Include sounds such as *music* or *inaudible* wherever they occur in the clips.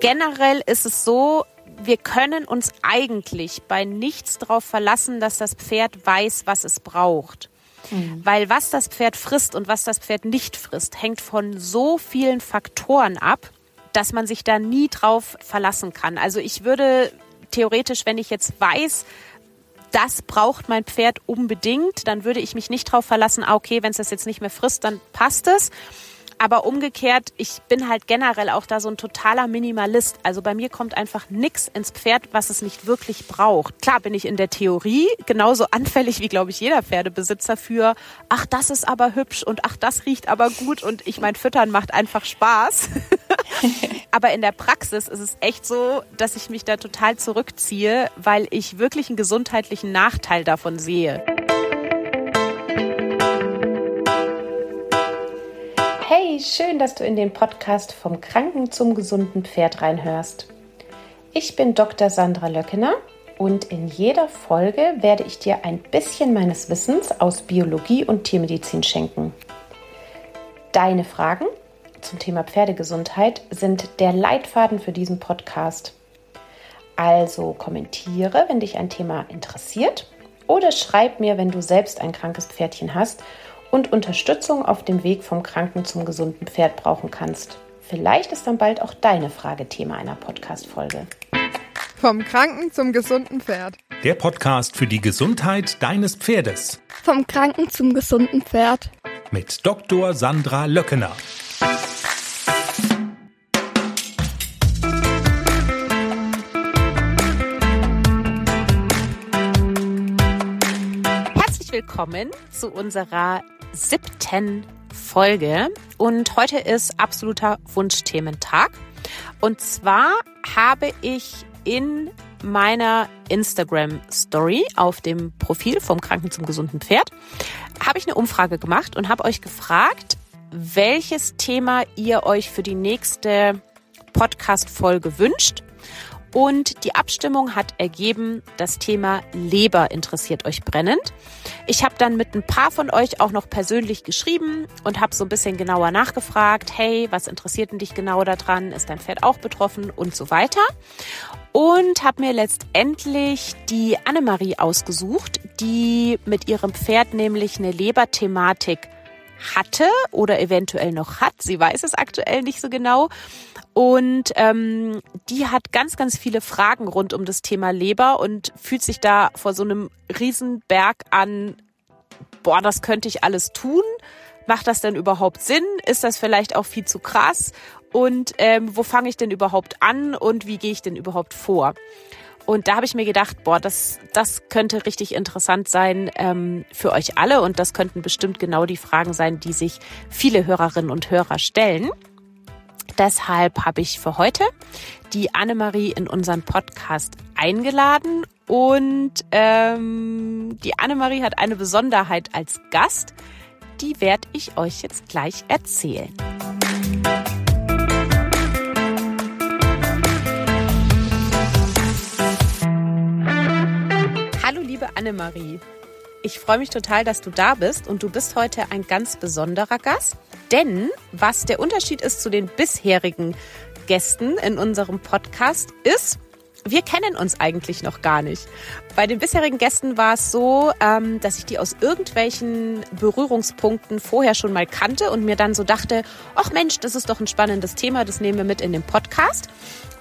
generell ist es so, wir können uns eigentlich bei nichts darauf verlassen, dass das Pferd weiß, was es braucht. Mhm. Weil was das Pferd frisst und was das Pferd nicht frisst, hängt von so vielen Faktoren ab, dass man sich da nie drauf verlassen kann. Also ich würde theoretisch, wenn ich jetzt weiß, das braucht mein Pferd unbedingt, dann würde ich mich nicht drauf verlassen, ah, okay, wenn es das jetzt nicht mehr frisst, dann passt es. Aber umgekehrt, ich bin halt generell auch da so ein totaler Minimalist. Also bei mir kommt einfach nichts ins Pferd, was es nicht wirklich braucht. Klar bin ich in der Theorie genauso anfällig wie, glaube ich, jeder Pferdebesitzer für, ach, das ist aber hübsch und ach, das riecht aber gut und ich mein, Füttern macht einfach Spaß. *laughs* aber in der Praxis ist es echt so, dass ich mich da total zurückziehe, weil ich wirklich einen gesundheitlichen Nachteil davon sehe. Schön, dass du in den Podcast vom Kranken zum gesunden Pferd reinhörst. Ich bin Dr. Sandra Löckener und in jeder Folge werde ich dir ein bisschen meines Wissens aus Biologie und Tiermedizin schenken. Deine Fragen zum Thema Pferdegesundheit sind der Leitfaden für diesen Podcast. Also kommentiere, wenn dich ein Thema interessiert oder schreib mir, wenn du selbst ein krankes Pferdchen hast und Unterstützung auf dem Weg vom kranken zum gesunden Pferd brauchen kannst. Vielleicht ist dann bald auch deine Frage Thema einer Podcast-Folge. Vom Kranken zum gesunden Pferd. Der Podcast für die Gesundheit deines Pferdes. Vom Kranken zum gesunden Pferd. Mit Dr. Sandra Löckener. Herzlich willkommen zu unserer siebten Folge und heute ist absoluter Wunschthementag. Und zwar habe ich in meiner Instagram Story auf dem Profil vom Kranken zum gesunden Pferd habe ich eine Umfrage gemacht und habe euch gefragt, welches Thema ihr euch für die nächste Podcast Folge wünscht. Und die Abstimmung hat ergeben, das Thema Leber interessiert euch brennend. Ich habe dann mit ein paar von euch auch noch persönlich geschrieben und habe so ein bisschen genauer nachgefragt, hey, was interessiert denn dich genau daran? Ist dein Pferd auch betroffen und so weiter? Und habe mir letztendlich die Annemarie ausgesucht, die mit ihrem Pferd nämlich eine Leberthematik hatte oder eventuell noch hat. Sie weiß es aktuell nicht so genau. Und ähm, die hat ganz, ganz viele Fragen rund um das Thema Leber und fühlt sich da vor so einem Riesenberg an, boah, das könnte ich alles tun. Macht das denn überhaupt Sinn? Ist das vielleicht auch viel zu krass? Und ähm, wo fange ich denn überhaupt an und wie gehe ich denn überhaupt vor? Und da habe ich mir gedacht, boah, das, das könnte richtig interessant sein ähm, für euch alle und das könnten bestimmt genau die Fragen sein, die sich viele Hörerinnen und Hörer stellen. Deshalb habe ich für heute die Annemarie in unseren Podcast eingeladen und ähm, die Annemarie hat eine Besonderheit als Gast, die werde ich euch jetzt gleich erzählen. Annemarie. Ich freue mich total, dass du da bist und du bist heute ein ganz besonderer Gast. Denn was der Unterschied ist zu den bisherigen Gästen in unserem Podcast ist, wir kennen uns eigentlich noch gar nicht. Bei den bisherigen Gästen war es so, ähm, dass ich die aus irgendwelchen Berührungspunkten vorher schon mal kannte und mir dann so dachte, ach Mensch, das ist doch ein spannendes Thema, das nehmen wir mit in den Podcast.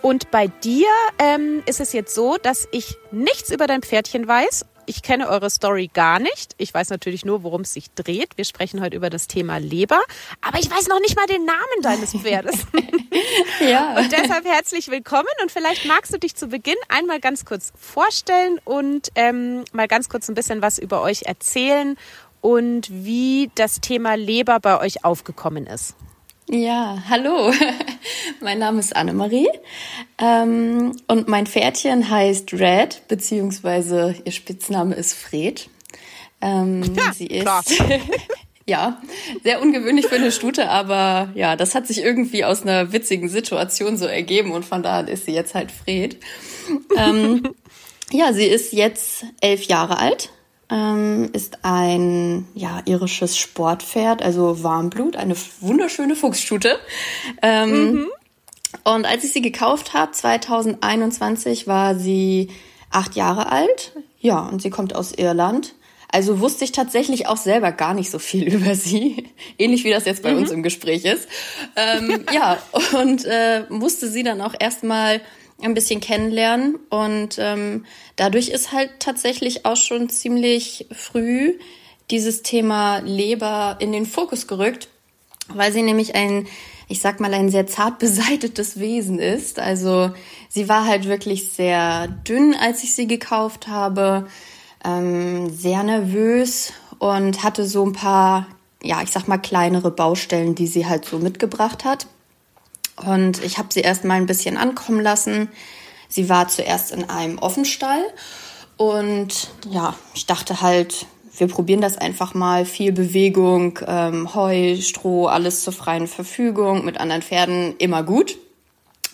Und bei dir ähm, ist es jetzt so, dass ich nichts über dein Pferdchen weiß ich kenne eure Story gar nicht. Ich weiß natürlich nur, worum es sich dreht. Wir sprechen heute über das Thema Leber. Aber ich weiß noch nicht mal den Namen deines Pferdes. *laughs* ja. Und deshalb herzlich willkommen. Und vielleicht magst du dich zu Beginn einmal ganz kurz vorstellen und ähm, mal ganz kurz ein bisschen was über euch erzählen und wie das Thema Leber bei euch aufgekommen ist. Ja, hallo. *laughs* mein Name ist Annemarie ähm, und mein Pferdchen heißt Red, beziehungsweise ihr Spitzname ist Fred. Ähm, *laughs* ja, sie ist *laughs* ja sehr ungewöhnlich für eine Stute, aber ja, das hat sich irgendwie aus einer witzigen Situation so ergeben und von daher ist sie jetzt halt Fred. Ähm, ja, sie ist jetzt elf Jahre alt ähm, ist ein ja, irisches Sportpferd, also Warmblut, eine wunderschöne Fuchsstute. Ähm, mhm. Und als ich sie gekauft habe, 2021, war sie acht Jahre alt. Ja, und sie kommt aus Irland. Also wusste ich tatsächlich auch selber gar nicht so viel *laughs* über sie, ähnlich wie das jetzt bei mhm. uns im Gespräch ist. Ähm, ja, und äh, musste sie dann auch erstmal ein bisschen kennenlernen. Und ähm, dadurch ist halt tatsächlich auch schon ziemlich früh dieses Thema Leber in den Fokus gerückt, weil sie nämlich ein, ich sag mal, ein sehr zart beseitetes Wesen ist. Also sie war halt wirklich sehr dünn, als ich sie gekauft habe, ähm, sehr nervös und hatte so ein paar, ja, ich sag mal, kleinere Baustellen, die sie halt so mitgebracht hat. Und ich habe sie erst mal ein bisschen ankommen lassen. Sie war zuerst in einem Offenstall und ja, ich dachte halt, wir probieren das einfach mal. Viel Bewegung, ähm, Heu, Stroh, alles zur freien Verfügung, mit anderen Pferden immer gut.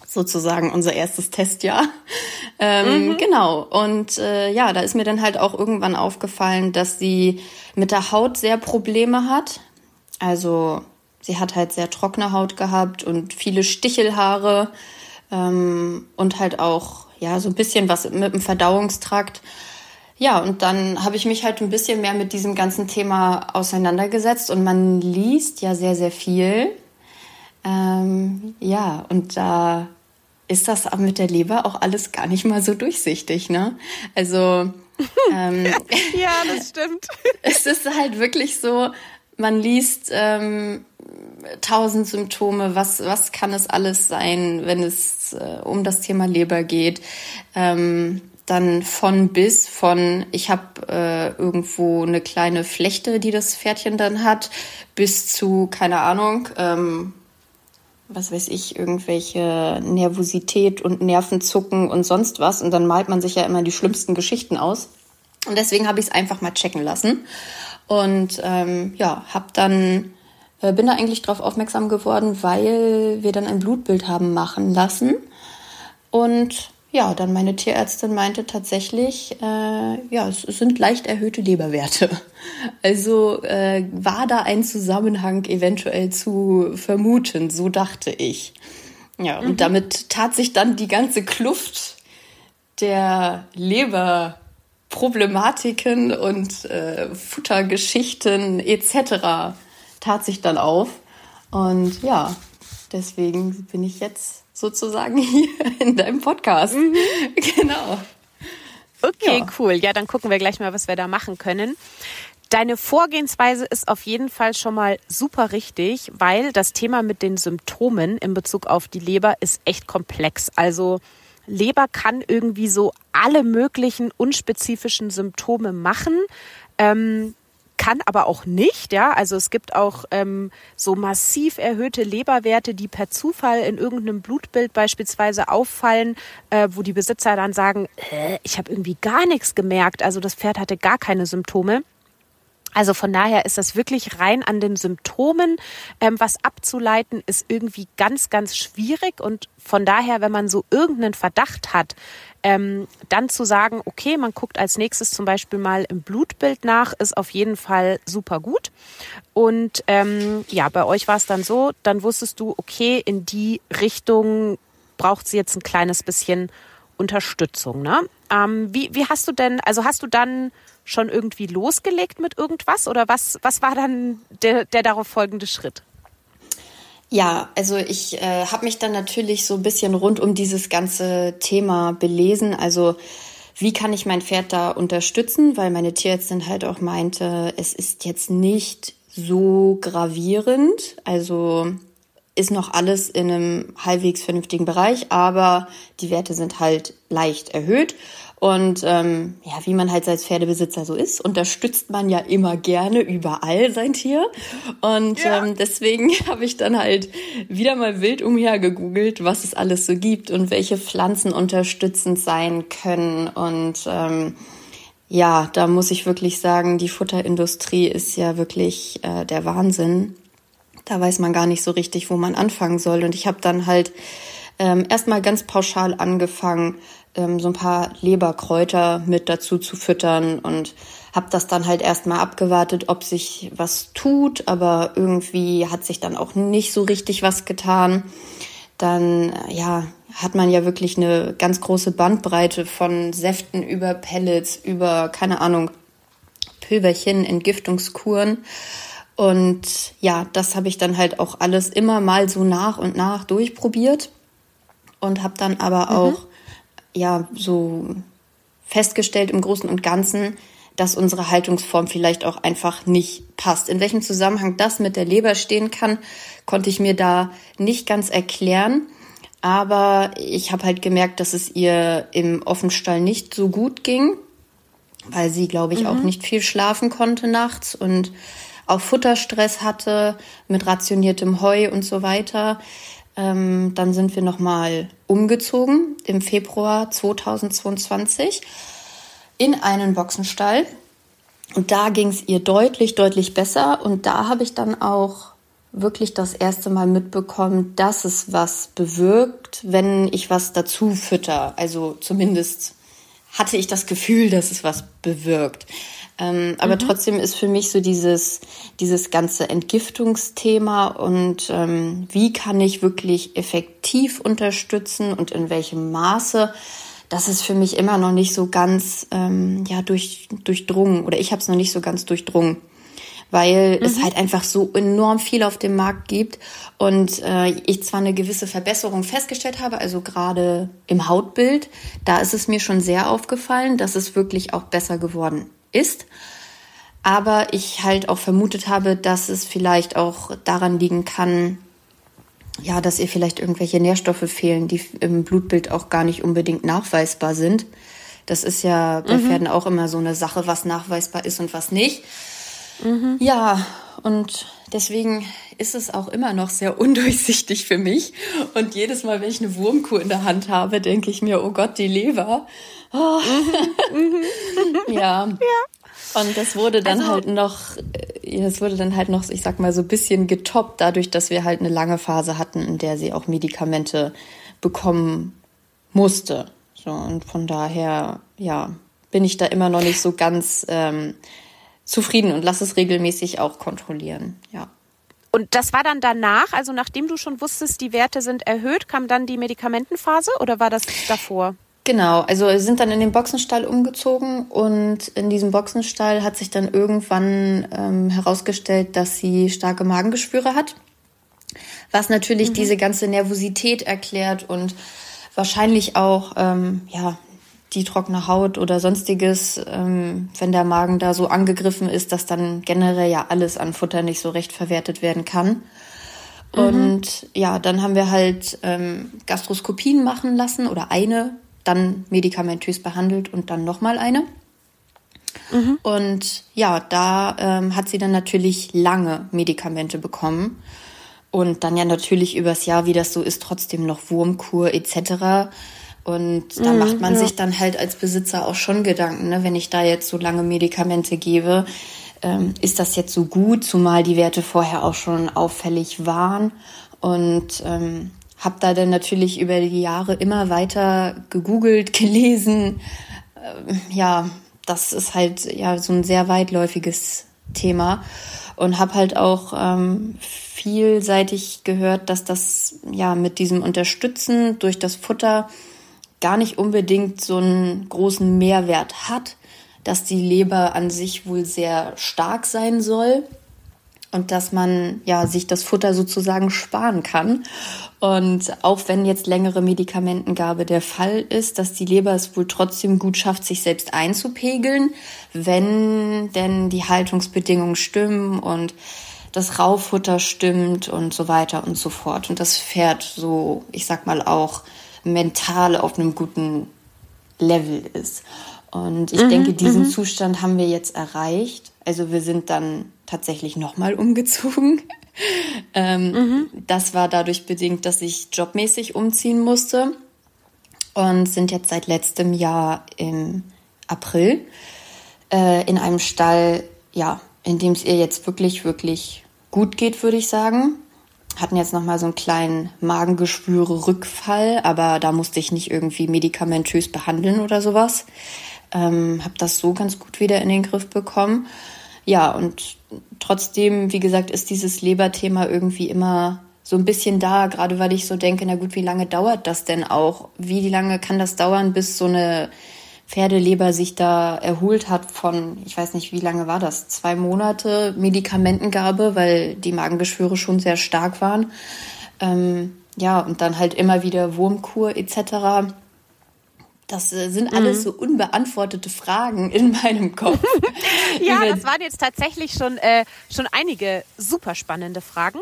Sozusagen unser erstes Testjahr. *laughs* Ähm, mhm. Genau. Und äh, ja, da ist mir dann halt auch irgendwann aufgefallen, dass sie mit der Haut sehr Probleme hat. Also sie hat halt sehr trockene Haut gehabt und viele Stichelhaare ähm, und halt auch ja so ein bisschen was mit dem Verdauungstrakt. Ja, und dann habe ich mich halt ein bisschen mehr mit diesem ganzen Thema auseinandergesetzt und man liest ja sehr, sehr viel. Ähm, ja, und da ist das mit der Leber auch alles gar nicht mal so durchsichtig, ne? Also *laughs* ähm, ja, das *laughs* stimmt. es ist halt wirklich so, man liest ähm, tausend Symptome, was, was kann es alles sein, wenn es äh, um das Thema Leber geht. Ähm, dann von bis, von ich habe äh, irgendwo eine kleine Flechte, die das Pferdchen dann hat, bis zu, keine Ahnung, ähm, was weiß ich, irgendwelche Nervosität und Nervenzucken und sonst was. Und dann malt man sich ja immer die schlimmsten Geschichten aus. Und deswegen habe ich es einfach mal checken lassen. Und ähm, ja, habe dann äh, bin da eigentlich darauf aufmerksam geworden, weil wir dann ein Blutbild haben machen lassen. Und ja, dann meine Tierärztin meinte tatsächlich, äh, ja, es sind leicht erhöhte Leberwerte. *laughs* Also äh, war da ein Zusammenhang eventuell zu vermuten, so dachte ich. Ja, und mhm. damit tat sich dann die ganze Kluft der Leberproblematiken und äh, Futtergeschichten etc. tat sich dann auf. Und ja, deswegen bin ich jetzt sozusagen *laughs* hier in deinem Podcast. Mhm. *laughs* Genau. Okay, ja. cool. Ja, dann gucken wir gleich mal, was wir da machen können. Deine Vorgehensweise ist auf jeden Fall schon mal super richtig, weil das Thema mit den Symptomen in Bezug auf die Leber ist echt komplex. Also Leber kann irgendwie so alle möglichen unspezifischen Symptome machen. Ähm, kann aber auch nicht, ja. Also es gibt auch ähm, so massiv erhöhte Leberwerte, die per Zufall in irgendeinem Blutbild beispielsweise auffallen, äh, wo die Besitzer dann sagen, äh, ich habe irgendwie gar nichts gemerkt. Also das Pferd hatte gar keine Symptome. Also von daher ist das wirklich rein an den Symptomen ähm, was abzuleiten, ist irgendwie ganz, ganz schwierig. Und von daher, wenn man so irgendeinen Verdacht hat, ähm, dann zu sagen, okay, man guckt als nächstes zum Beispiel mal im Blutbild nach, ist auf jeden Fall super gut. Und ähm, ja, bei euch war es dann so, dann wusstest du, okay, in die Richtung braucht sie jetzt ein kleines bisschen Unterstützung. Ne? Ähm, wie, wie hast du denn, also hast du dann schon irgendwie losgelegt mit irgendwas oder was, was war dann der, der darauf folgende Schritt? Ja, also ich äh, habe mich dann natürlich so ein bisschen rund um dieses ganze Thema belesen. Also wie kann ich mein Pferd da unterstützen? Weil meine Tierärztin halt auch meinte, es ist jetzt nicht so gravierend. Also ist noch alles in einem halbwegs vernünftigen Bereich, aber die Werte sind halt leicht erhöht. Und ähm, ja, wie man halt als Pferdebesitzer so ist, unterstützt man ja immer gerne überall sein Tier. Und ja. ähm, deswegen *laughs* habe ich dann halt wieder mal wild umher gegoogelt, was es alles so gibt und welche Pflanzen unterstützend sein können. Und ähm, ja, da muss ich wirklich sagen, die Futterindustrie ist ja wirklich äh, der Wahnsinn. Da weiß man gar nicht so richtig, wo man anfangen soll. Und ich habe dann halt ähm, erstmal ganz pauschal angefangen, ähm, so ein paar Leberkräuter mit dazu zu füttern und habe das dann halt erstmal abgewartet, ob sich was tut, aber irgendwie hat sich dann auch nicht so richtig was getan. dann ja, hat man ja wirklich eine ganz große Bandbreite von Säften über Pellets, über, keine Ahnung, Pülverchen, Entgiftungskuren. Und ja, das habe ich dann halt auch alles immer mal so nach und nach durchprobiert und habe dann aber mhm. Ja so festgestellt im Großen und Ganzen, dass unsere Haltungsform vielleicht auch einfach nicht passt. In welchem Zusammenhang das mit der Leber stehen kann, konnte ich mir da nicht ganz erklären. Aber ich habe halt gemerkt, dass es ihr im Offenstall nicht so gut ging, weil sie, glaube ich, mhm. auch nicht viel schlafen konnte nachts und auch Futterstress hatte mit rationiertem Heu und so weiter. Ähm, dann sind wir nochmal umgezogen im Februar 2022 in einen Boxenstall. Und da ging es ihr deutlich, deutlich besser. Und da habe ich dann auch wirklich das erste Mal mitbekommen, dass es was bewirkt, wenn ich was dazu fütter. Also zumindest hatte ich das Gefühl, dass es was bewirkt. Ähm, aber mhm. trotzdem ist für mich so dieses, dieses ganze Entgiftungsthema und ähm, wie kann ich wirklich effektiv unterstützen und in welchem Maße, das ist für mich immer noch nicht so ganz ähm, ja, durch, durchdrungen oder ich habe es noch nicht so ganz durchdrungen weil mhm. es halt einfach so enorm viel auf dem Markt gibt und äh, ich zwar eine gewisse Verbesserung festgestellt habe, also gerade im Hautbild, da ist es mir schon sehr aufgefallen, dass es wirklich auch besser geworden ist. Aber ich halt auch vermutet habe, dass es vielleicht auch daran liegen kann, ja, dass ihr vielleicht irgendwelche Nährstoffe fehlen, die im Blutbild auch gar nicht unbedingt nachweisbar sind. Das ist ja bei mhm. Pferden auch immer so eine Sache, was nachweisbar ist und was nicht. Mhm. Ja, und deswegen ist es auch immer noch sehr undurchsichtig für mich. Und jedes Mal, wenn ich eine Wurmkuh in der Hand habe, denke ich mir, oh Gott, die Leber. Oh. Mhm. *laughs* ja. ja. Und das wurde dann also, halt noch, äh, das wurde dann halt noch, ich sag mal, so ein bisschen getoppt, dadurch, dass wir halt eine lange Phase hatten, in der sie auch Medikamente bekommen musste. So, und von daher, ja, bin ich da immer noch nicht so ganz ähm, zufrieden und lasse es regelmäßig auch kontrollieren, ja. Und das war dann danach, also nachdem du schon wusstest, die Werte sind erhöht, kam dann die Medikamentenphase oder war das davor? Genau, also wir sind dann in den Boxenstall umgezogen und in diesem Boxenstall hat sich dann irgendwann ähm, herausgestellt, dass sie starke Magengeschwüre hat, was natürlich mhm. diese ganze Nervosität erklärt und wahrscheinlich auch ähm, ja die trockene Haut oder sonstiges, ähm, wenn der Magen da so angegriffen ist, dass dann generell ja alles an Futter nicht so recht verwertet werden kann. Mhm. Und ja, dann haben wir halt ähm, Gastroskopien machen lassen oder eine dann medikamentös behandelt und dann nochmal eine. Mhm. Und ja, da ähm, hat sie dann natürlich lange Medikamente bekommen. Und dann ja natürlich übers Jahr, wie das so ist, trotzdem noch Wurmkur etc. Und da mhm, macht man ja. sich dann halt als Besitzer auch schon Gedanken, ne? wenn ich da jetzt so lange Medikamente gebe, ähm, ist das jetzt so gut, zumal die Werte vorher auch schon auffällig waren. Und ähm, habe da dann natürlich über die Jahre immer weiter gegoogelt, *laughs* gelesen. Ähm, ja, das ist halt ja so ein sehr weitläufiges Thema und habe halt auch ähm, vielseitig gehört, dass das ja mit diesem Unterstützen durch das Futter gar nicht unbedingt so einen großen Mehrwert hat, dass die Leber an sich wohl sehr stark sein soll und dass man ja sich das Futter sozusagen sparen kann. Und auch wenn jetzt längere Medikamentengabe der Fall ist, dass die Leber es wohl trotzdem gut schafft, sich selbst einzupegeln, wenn denn die Haltungsbedingungen stimmen und das Raufutter stimmt und so weiter und so fort. Und das Pferd so, ich sag mal auch mental auf einem guten Level ist. Und ich mhm, denke, diesen mhm. Zustand haben wir jetzt erreicht. Also wir sind dann tatsächlich nochmal umgezogen. *laughs* ähm, mhm. Das war dadurch bedingt, dass ich jobmäßig umziehen musste und sind jetzt seit letztem Jahr im April äh, in einem Stall, ja, in dem es ihr jetzt wirklich, wirklich gut geht, würde ich sagen. Hatten jetzt nochmal so einen kleinen Magengeschwüre-Rückfall, aber da musste ich nicht irgendwie medikamentös behandeln oder sowas. Ähm, habe das so ganz gut wieder in den Griff bekommen. Ja, und trotzdem, wie gesagt, ist dieses Leberthema irgendwie immer so ein bisschen da, gerade weil ich so denke, na gut, wie lange dauert das denn auch? Wie lange kann das dauern, bis so eine Pferdeleber sich da erholt hat von, ich weiß nicht, wie lange war das? Zwei Monate Medikamentengabe, weil die Magengeschwüre schon sehr stark waren. Ähm, ja, und dann halt immer wieder Wurmkur etc. Das äh, sind alles mhm. so unbeantwortete Fragen in meinem Kopf. *laughs* ja, das waren jetzt tatsächlich schon, äh, schon einige super spannende Fragen.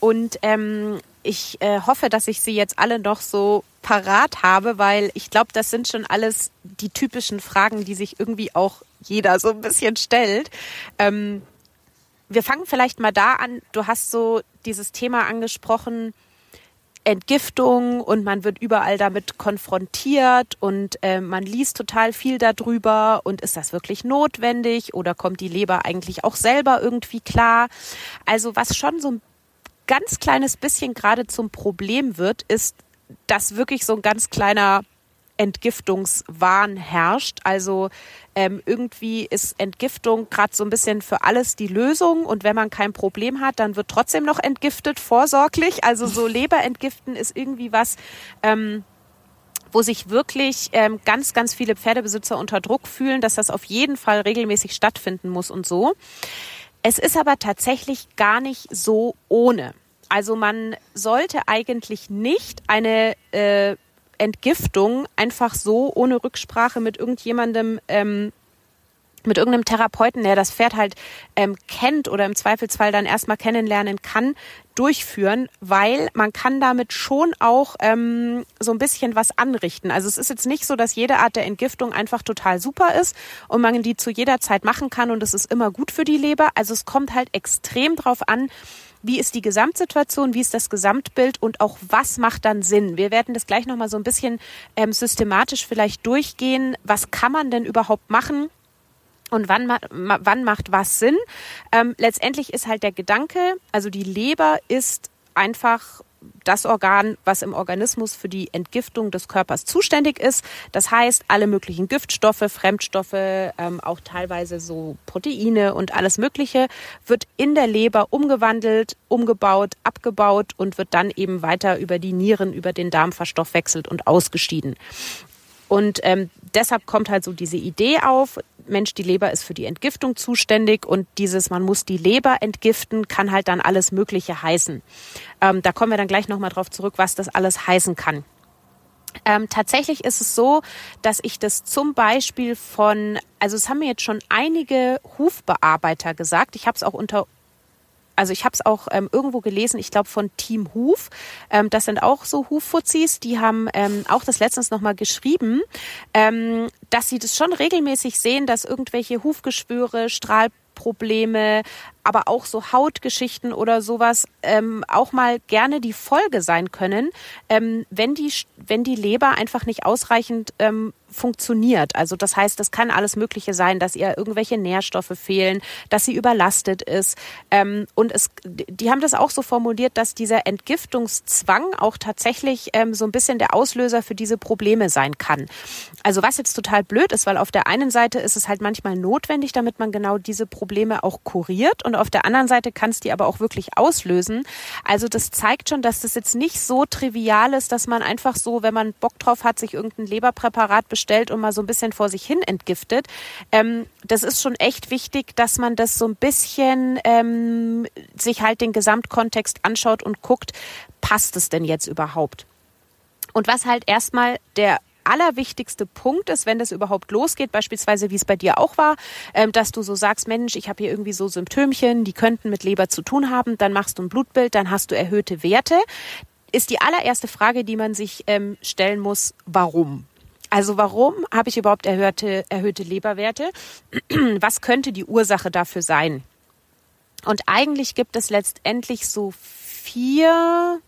Und ähm, ich äh, hoffe, dass ich sie jetzt alle noch so parat habe, weil ich glaube, das sind schon alles die typischen Fragen, die sich irgendwie auch jeder so ein bisschen stellt. Ähm, wir fangen vielleicht mal da an. Du hast so dieses Thema angesprochen, Entgiftung und man wird überall damit konfrontiert und äh, man liest total viel darüber und ist das wirklich notwendig oder kommt die Leber eigentlich auch selber irgendwie klar? Also was schon so ein ganz kleines bisschen gerade zum Problem wird, ist, dass wirklich so ein ganz kleiner Entgiftungswahn herrscht. Also ähm, irgendwie ist Entgiftung gerade so ein bisschen für alles die Lösung und wenn man kein Problem hat, dann wird trotzdem noch entgiftet, vorsorglich. Also so *laughs* Leberentgiften ist irgendwie was, ähm, wo sich wirklich ähm, ganz, ganz viele Pferdebesitzer unter Druck fühlen, dass das auf jeden Fall regelmäßig stattfinden muss und so. Es ist aber tatsächlich gar nicht so ohne. Also man sollte eigentlich nicht eine äh, Entgiftung einfach so ohne Rücksprache mit irgendjemandem ähm, mit irgendeinem Therapeuten, der das Pferd halt ähm, kennt oder im Zweifelsfall dann erstmal kennenlernen kann, durchführen, weil man kann damit schon auch ähm, so ein bisschen was anrichten. Also es ist jetzt nicht so, dass jede Art der Entgiftung einfach total super ist und man die zu jeder Zeit machen kann und es ist immer gut für die Leber. Also es kommt halt extrem drauf an, wie ist die Gesamtsituation, wie ist das Gesamtbild und auch was macht dann Sinn. Wir werden das gleich nochmal so ein bisschen ähm, systematisch vielleicht durchgehen. Was kann man denn überhaupt machen? Und wann, wann macht was Sinn? Ähm, letztendlich ist halt der Gedanke, also die Leber ist einfach das Organ, was im Organismus für die Entgiftung des Körpers zuständig ist. Das heißt, alle möglichen Giftstoffe, Fremdstoffe, ähm, auch teilweise so Proteine und alles Mögliche wird in der Leber umgewandelt, umgebaut, abgebaut und wird dann eben weiter über die Nieren, über den Darm verstoffwechselt und ausgeschieden. Und ähm, deshalb kommt halt so diese Idee auf, Mensch, die Leber ist für die Entgiftung zuständig und dieses, man muss die Leber entgiften, kann halt dann alles Mögliche heißen. Ähm, da kommen wir dann gleich nochmal drauf zurück, was das alles heißen kann. Ähm, tatsächlich ist es so, dass ich das zum Beispiel von, also es haben mir jetzt schon einige Hufbearbeiter gesagt, ich habe es auch unter also ich habe es auch ähm, irgendwo gelesen, ich glaube von Team Huf. Ähm, das sind auch so Huffuzis, die haben ähm, auch das letztens nochmal geschrieben, ähm, dass sie das schon regelmäßig sehen, dass irgendwelche Hufgeschwüre, Strahlprobleme, aber auch so Hautgeschichten oder sowas ähm, auch mal gerne die Folge sein können, ähm, wenn die wenn die Leber einfach nicht ausreichend ähm, funktioniert. Also das heißt, das kann alles Mögliche sein, dass ihr irgendwelche Nährstoffe fehlen, dass sie überlastet ist. Ähm, und es, die haben das auch so formuliert, dass dieser Entgiftungszwang auch tatsächlich ähm, so ein bisschen der Auslöser für diese Probleme sein kann. Also was jetzt total blöd ist, weil auf der einen Seite ist es halt manchmal notwendig, damit man genau diese Probleme auch kuriert und auf der anderen Seite kann es die aber auch wirklich auslösen. Also das zeigt schon, dass das jetzt nicht so trivial ist, dass man einfach so, wenn man Bock drauf hat, sich irgendein Leberpräparat bestellt und mal so ein bisschen vor sich hin entgiftet. Ähm, das ist schon echt wichtig, dass man das so ein bisschen ähm, sich halt den Gesamtkontext anschaut und guckt, passt es denn jetzt überhaupt? Und was halt erstmal der allerwichtigste Punkt ist, wenn das überhaupt losgeht, beispielsweise wie es bei dir auch war, ähm, dass du so sagst, Mensch, ich habe hier irgendwie so Symptömchen, die könnten mit Leber zu tun haben, dann machst du ein Blutbild, dann hast du erhöhte Werte, ist die allererste Frage, die man sich ähm, stellen muss, warum? Also warum habe ich überhaupt erhöhte, erhöhte Leberwerte? *clears throat* Was könnte die Ursache dafür sein? Und eigentlich gibt es letztendlich so vier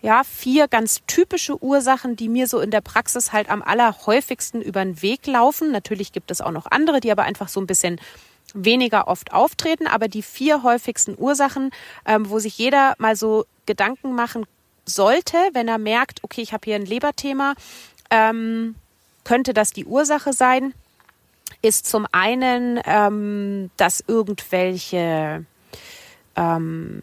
ja, vier ganz typische Ursachen, die mir so in der Praxis halt am allerhäufigsten über den Weg laufen. Natürlich gibt es auch noch andere, die aber einfach so ein bisschen weniger oft auftreten. Aber die vier häufigsten Ursachen, ähm, wo sich jeder mal so Gedanken machen sollte, wenn er merkt, okay, ich habe hier ein Leberthema, ähm, könnte das die Ursache sein, ist zum einen, ähm, dass irgendwelche ähm,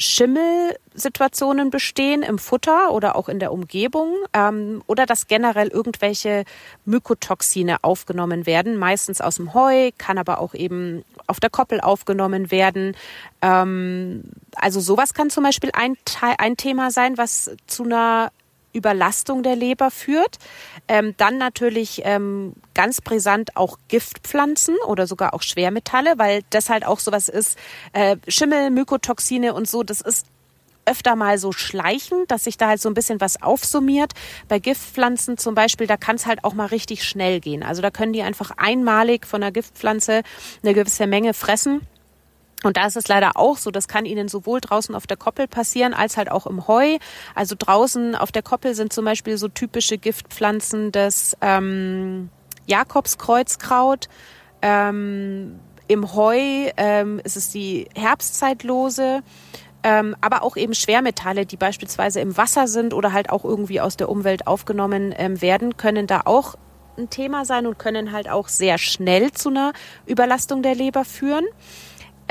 Schimmelsituationen bestehen im Futter oder auch in der Umgebung ähm, oder dass generell irgendwelche Mykotoxine aufgenommen werden, meistens aus dem Heu, kann aber auch eben auf der Koppel aufgenommen werden. Ähm, also sowas kann zum Beispiel ein, ein Thema sein, was zu einer Überlastung der Leber führt. Ähm, dann natürlich ähm, ganz brisant auch Giftpflanzen oder sogar auch Schwermetalle, weil das halt auch sowas ist. Äh, Schimmel, Mykotoxine und so, das ist öfter mal so schleichend, dass sich da halt so ein bisschen was aufsummiert. Bei Giftpflanzen zum Beispiel, da kann es halt auch mal richtig schnell gehen. Also da können die einfach einmalig von einer Giftpflanze eine gewisse Menge fressen und da ist es leider auch so, das kann Ihnen sowohl draußen auf der Koppel passieren als halt auch im Heu. Also draußen auf der Koppel sind zum Beispiel so typische Giftpflanzen des ähm, Jakobskreuzkraut. Ähm, Im Heu ähm, ist es die Herbstzeitlose. Ähm, aber auch eben Schwermetalle, die beispielsweise im Wasser sind oder halt auch irgendwie aus der Umwelt aufgenommen ähm, werden, können da auch ein Thema sein und können halt auch sehr schnell zu einer Überlastung der Leber führen.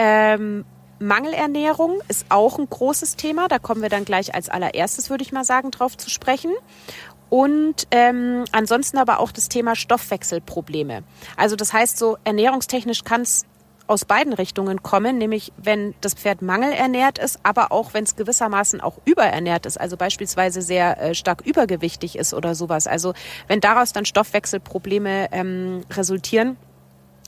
Ähm, Mangelernährung ist auch ein großes Thema. Da kommen wir dann gleich als allererstes, würde ich mal sagen, drauf zu sprechen. Und ähm, ansonsten aber auch das Thema Stoffwechselprobleme. Also das heißt, so ernährungstechnisch kann es aus beiden Richtungen kommen, nämlich wenn das Pferd mangelernährt ist, aber auch wenn es gewissermaßen auch überernährt ist, also beispielsweise sehr äh, stark übergewichtig ist oder sowas. Also wenn daraus dann Stoffwechselprobleme ähm, resultieren,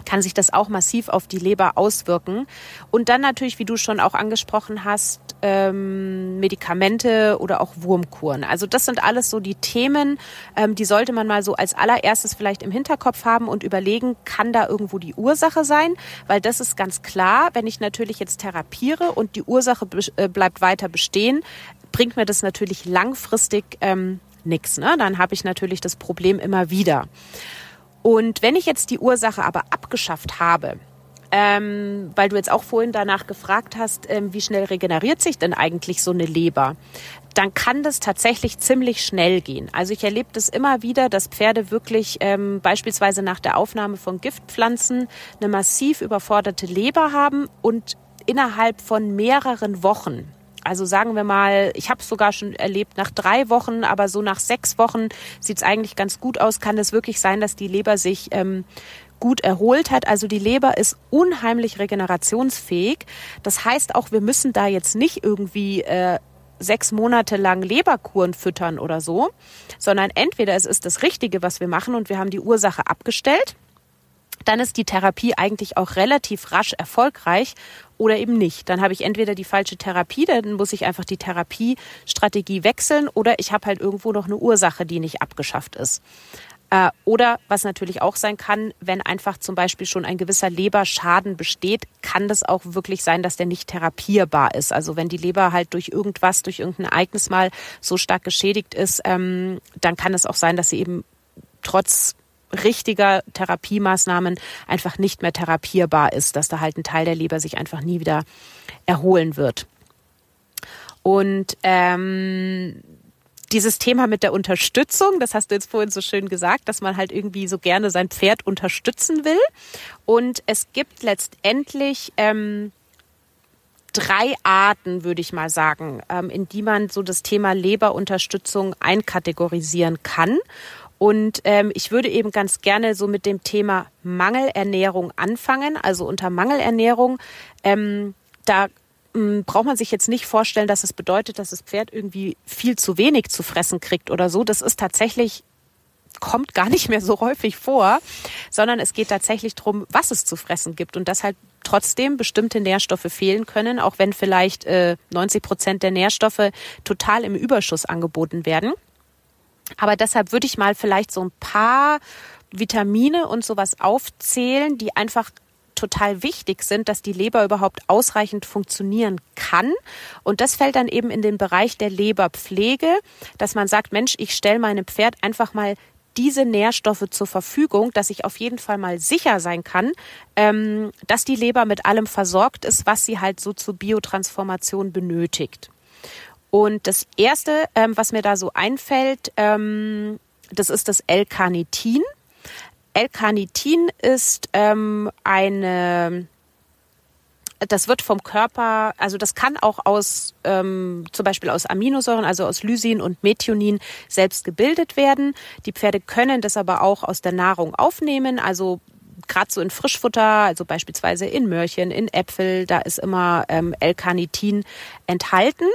kann sich das auch massiv auf die Leber auswirken. Und dann natürlich, wie du schon auch angesprochen hast, ähm, Medikamente oder auch Wurmkuren. Also das sind alles so die Themen, ähm, die sollte man mal so als allererstes vielleicht im Hinterkopf haben und überlegen, kann da irgendwo die Ursache sein? Weil das ist ganz klar, wenn ich natürlich jetzt therapiere und die Ursache äh, bleibt weiter bestehen, bringt mir das natürlich langfristig ähm, nichts. Ne? Dann habe ich natürlich das Problem immer wieder. Und wenn ich jetzt die Ursache aber abgeschafft habe, ähm, weil du jetzt auch vorhin danach gefragt hast, ähm, wie schnell regeneriert sich denn eigentlich so eine Leber, dann kann das tatsächlich ziemlich schnell gehen. Also ich erlebe das immer wieder, dass Pferde wirklich ähm, beispielsweise nach der Aufnahme von Giftpflanzen eine massiv überforderte Leber haben und innerhalb von mehreren Wochen also sagen wir mal, ich habe es sogar schon erlebt nach drei Wochen, aber so nach sechs Wochen sieht es eigentlich ganz gut aus. Kann es wirklich sein, dass die Leber sich ähm, gut erholt hat. Also die Leber ist unheimlich regenerationsfähig. Das heißt auch, wir müssen da jetzt nicht irgendwie äh, sechs Monate lang Leberkuren füttern oder so, sondern entweder es ist das Richtige, was wir machen und wir haben die Ursache abgestellt dann ist die Therapie eigentlich auch relativ rasch erfolgreich oder eben nicht. Dann habe ich entweder die falsche Therapie, dann muss ich einfach die Therapiestrategie wechseln oder ich habe halt irgendwo noch eine Ursache, die nicht abgeschafft ist. Äh, oder was natürlich auch sein kann, wenn einfach zum Beispiel schon ein gewisser Leberschaden besteht, kann das auch wirklich sein, dass der nicht therapierbar ist. Also wenn die Leber halt durch irgendwas, durch irgendein Ereignis mal so stark geschädigt ist, ähm, dann kann es auch sein, dass sie eben trotz richtiger Therapiemaßnahmen einfach nicht mehr therapierbar ist, dass da halt ein Teil der Leber sich einfach nie wieder erholen wird. Und ähm, dieses Thema mit der Unterstützung, das hast du jetzt vorhin so schön gesagt, dass man halt irgendwie so gerne sein Pferd unterstützen will. Und es gibt letztendlich ähm, drei Arten, würde ich mal sagen, ähm, in die man so das Thema Leberunterstützung einkategorisieren kann. Und ähm, ich würde eben ganz gerne so mit dem Thema Mangelernährung anfangen. Also unter Mangelernährung, ähm, da ähm, braucht man sich jetzt nicht vorstellen, dass es bedeutet, dass das Pferd irgendwie viel zu wenig zu fressen kriegt oder so. Das ist tatsächlich kommt gar nicht mehr so häufig vor, sondern es geht tatsächlich darum, was es zu fressen gibt und dass halt trotzdem bestimmte Nährstoffe fehlen können, auch wenn vielleicht äh, 90 Prozent der Nährstoffe total im Überschuss angeboten werden. Aber deshalb würde ich mal vielleicht so ein paar Vitamine und sowas aufzählen, die einfach total wichtig sind, dass die Leber überhaupt ausreichend funktionieren kann. Und das fällt dann eben in den Bereich der Leberpflege, dass man sagt, Mensch, ich stelle meinem Pferd einfach mal diese Nährstoffe zur Verfügung, dass ich auf jeden Fall mal sicher sein kann, ähm, dass die Leber mit allem versorgt ist, was sie halt so zur Biotransformation benötigt. Und das erste, ähm, was mir da so einfällt, ähm, das ist das L-Carnitin. L-Carnitin ist ähm, eine das wird vom Körper, also das kann auch aus ähm, zum Beispiel aus Aminosäuren, also aus Lysin und Methionin selbst gebildet werden. Die Pferde können das aber auch aus der Nahrung aufnehmen, also gerade so in Frischfutter, also beispielsweise in Möhrchen, in Äpfel, da ist immer ähm, L-Carnitin enthalten.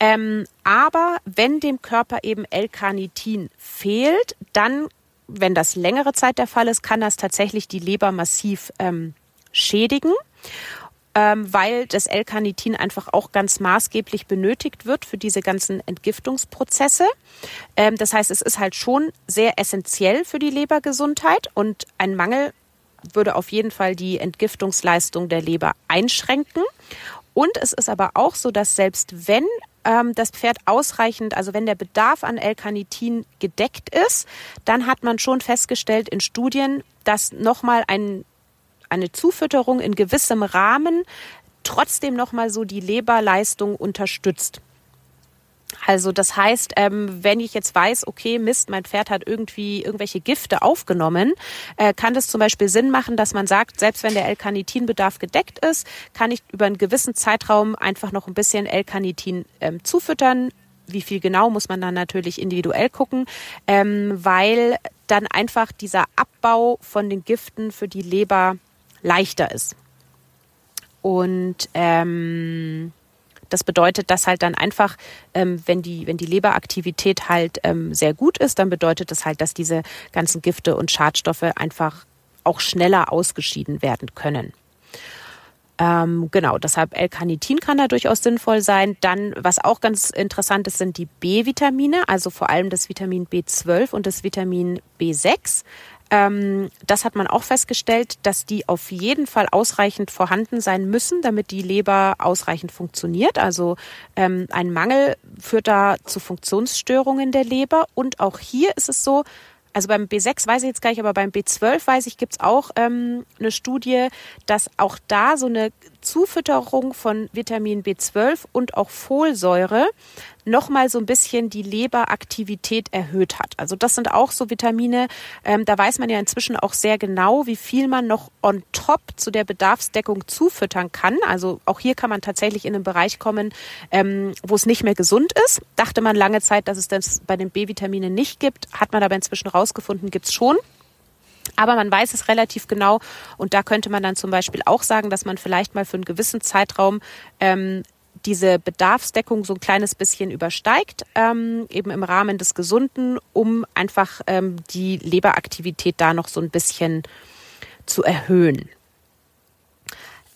Ähm, aber wenn dem Körper eben L-Carnitin fehlt, dann, wenn das längere Zeit der Fall ist, kann das tatsächlich die Leber massiv ähm, schädigen ähm, weil das L-Carnitin einfach auch ganz maßgeblich benötigt wird für diese ganzen Entgiftungsprozesse. Ähm, das heißt, es ist halt schon sehr essentiell für die Lebergesundheit und ein Mangel würde auf jeden Fall die Entgiftungsleistung der Leber einschränken. Und es ist aber auch so, dass selbst wenn ähm, das Pferd ausreichend, also wenn der Bedarf an L-Carnitin gedeckt ist, dann hat man schon festgestellt in Studien, dass nochmal ein eine Zufütterung in gewissem Rahmen trotzdem nochmal so die Leberleistung unterstützt. Also das heißt, ähm, wenn ich jetzt weiß, okay, Mist, mein Pferd hat irgendwie irgendwelche Gifte aufgenommen, äh, kann das zum Beispiel Sinn machen, dass man sagt, selbst wenn der L-Carnitin-Bedarf gedeckt ist, kann ich über einen gewissen Zeitraum einfach noch ein bisschen L-Carnitin ähm, zufüttern. Wie viel genau muss man dann natürlich individuell gucken, ähm, weil dann einfach dieser Abbau von den Giften für die Leber leichter ist. Und ähm, das bedeutet, dass halt dann einfach, ähm, wenn die, wenn die Leberaktivität halt ähm, sehr gut ist, dann bedeutet das halt, dass diese ganzen Gifte und Schadstoffe einfach auch schneller ausgeschieden werden können. Ähm, genau, deshalb L-Carnitin kann da durchaus sinnvoll sein. Dann, was auch ganz interessant ist, sind die B-Vitamine, also vor allem das Vitamin B12 und das Vitamin B6. Ähm, das hat man auch festgestellt, dass die auf jeden Fall ausreichend vorhanden sein müssen, damit die Leber ausreichend funktioniert. Also ähm, ein Mangel führt da zu Funktionsstörungen der Leber. Und auch hier ist es so, also beim B6 weiß ich jetzt gar nicht, aber beim B12 weiß ich, gibt's auch ähm, eine Studie, dass auch da so eine Zufütterung von Vitamin B12 und auch Folsäure nochmal so ein bisschen die Leberaktivität erhöht hat. Also das sind auch so Vitamine, ähm, da weiß man ja inzwischen auch sehr genau, wie viel man noch on top zu der Bedarfsdeckung zufüttern kann. Also auch hier kann man tatsächlich in einen Bereich kommen, ähm, wo es nicht mehr gesund ist. Dachte man lange Zeit, dass es das bei den B-Vitaminen nicht gibt, hat man aber inzwischen rausgefunden, gibt's schon. Aber man weiß es relativ genau und da könnte man dann zum Beispiel auch sagen, dass man vielleicht mal für einen gewissen Zeitraum ähm, diese Bedarfsdeckung so ein kleines bisschen übersteigt, ähm, eben im Rahmen des Gesunden, um einfach ähm, die Leberaktivität da noch so ein bisschen zu erhöhen.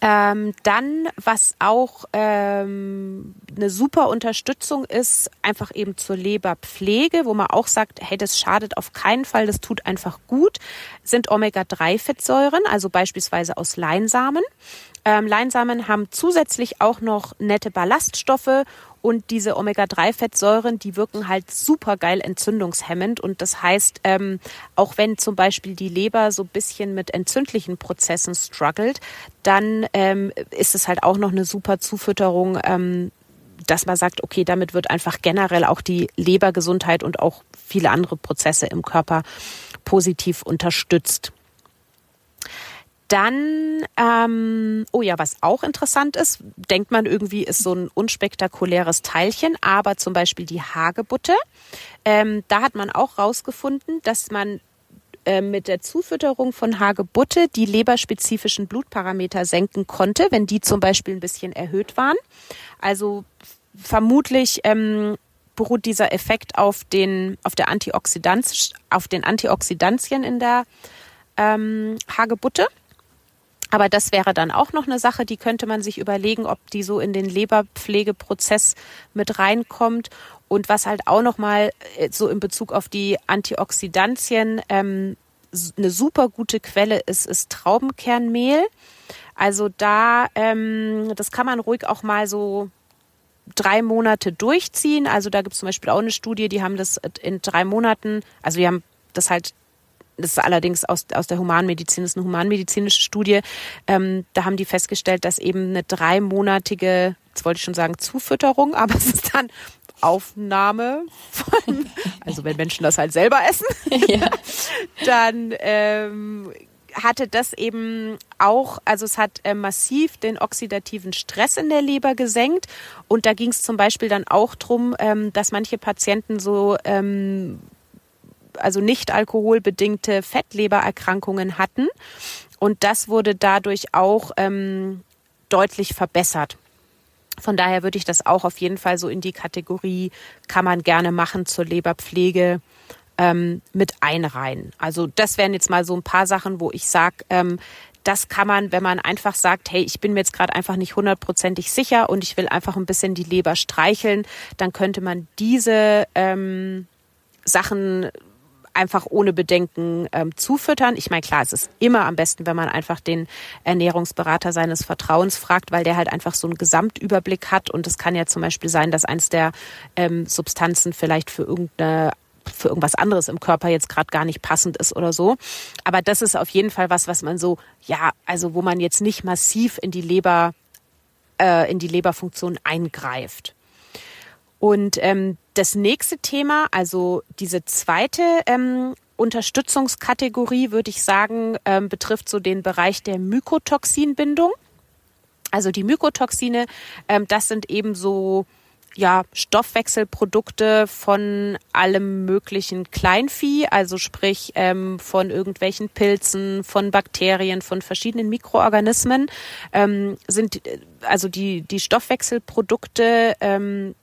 Ähm, dann, was auch ähm, eine super Unterstützung ist, einfach eben zur Leberpflege, wo man auch sagt, hey, das schadet auf keinen Fall, das tut einfach gut, sind Omega-3-Fettsäuren, also beispielsweise aus Leinsamen. Ähm, Leinsamen haben zusätzlich auch noch nette Ballaststoffe und diese Omega-3-Fettsäuren, die wirken halt super geil entzündungshemmend. Und das heißt, ähm, auch wenn zum Beispiel die Leber so ein bisschen mit entzündlichen Prozessen struggelt, dann ähm, ist es halt auch noch eine super Zufütterung, ähm, dass man sagt, okay, damit wird einfach generell auch die Lebergesundheit und auch viele andere Prozesse im Körper positiv unterstützt. Dann, ähm, oh ja, was auch interessant ist, denkt man irgendwie, ist so ein unspektakuläres Teilchen, aber zum Beispiel die Hagebutte. Ähm, da hat man auch rausgefunden, dass man äh, mit der Zufütterung von Hagebutte die leberspezifischen Blutparameter senken konnte, wenn die zum Beispiel ein bisschen erhöht waren. Also vermutlich ähm, beruht dieser Effekt auf den auf der Antioxidant auf den Antioxidantien in der ähm, Hagebutte. Aber das wäre dann auch noch eine Sache, die könnte man sich überlegen, ob die so in den Leberpflegeprozess mit reinkommt. Und was halt auch nochmal äh, so in Bezug auf die Antioxidantien ähm, eine super gute Quelle ist, ist Traubenkernmehl. Also da, ähm, das kann man ruhig auch mal so drei Monate durchziehen. Also da gibt es zum Beispiel auch eine Studie, die haben das in drei Monaten, also wir haben das halt das ist allerdings aus, aus der Humanmedizin, das ist eine humanmedizinische Studie, ähm, da haben die festgestellt, dass eben eine dreimonatige, jetzt wollte ich schon sagen Zufütterung, aber es ist dann Aufnahme von, *laughs* also wenn Menschen das halt selber essen, ja. *laughs* dann ähm, hatte das eben auch, also es hat äh, massiv den oxidativen Stress in der Leber gesenkt. Und da ging es zum Beispiel dann auch drum, ähm, dass manche Patienten so ähm, also nicht alkoholbedingte Fettlebererkrankungen hatten. Und das wurde dadurch auch ähm, deutlich verbessert. Von daher würde ich das auch auf jeden Fall so in die Kategorie kann man gerne machen zur Leberpflege ähm, mit einreihen. Also das wären jetzt mal so ein paar Sachen, wo ich sage, ähm, das kann man, wenn man einfach sagt, hey, ich bin mir jetzt gerade einfach nicht hundertprozentig sicher und ich will einfach ein bisschen die Leber streicheln, dann könnte man diese ähm, Sachen einfach ohne Bedenken ähm, zufüttern. Ich meine, klar, es ist immer am besten, wenn man einfach den Ernährungsberater seines Vertrauens fragt, weil der halt einfach so einen Gesamtüberblick hat. Und es kann ja zum Beispiel sein, dass eins der ähm, Substanzen vielleicht für irgendeine für irgendwas anderes im Körper jetzt gerade gar nicht passend ist oder so. Aber das ist auf jeden Fall was, was man so, ja, also wo man jetzt nicht massiv in die Leber, äh, in die Leberfunktion eingreift. Und ähm, das nächste Thema, also diese zweite ähm, Unterstützungskategorie, würde ich sagen, ähm, betrifft so den Bereich der Mykotoxinbindung. Also die Mykotoxine, ähm, das sind eben so ja, Stoffwechselprodukte von allem möglichen Kleinvieh, also sprich ähm, von irgendwelchen Pilzen, von Bakterien, von verschiedenen Mikroorganismen, ähm, sind also die, die Stoffwechselprodukte ähm,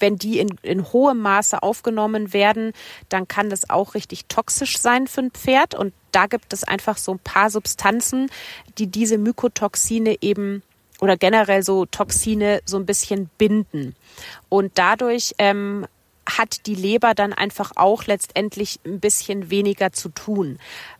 wenn die in, in hohem Maße aufgenommen werden, dann kann das auch richtig toxisch sein für ein Pferd. Und da gibt es einfach so ein paar Substanzen, die diese Mykotoxine eben oder generell so Toxine so ein bisschen binden. Und dadurch ähm, hat die Leber dann einfach auch letztendlich ein bisschen weniger zu tun.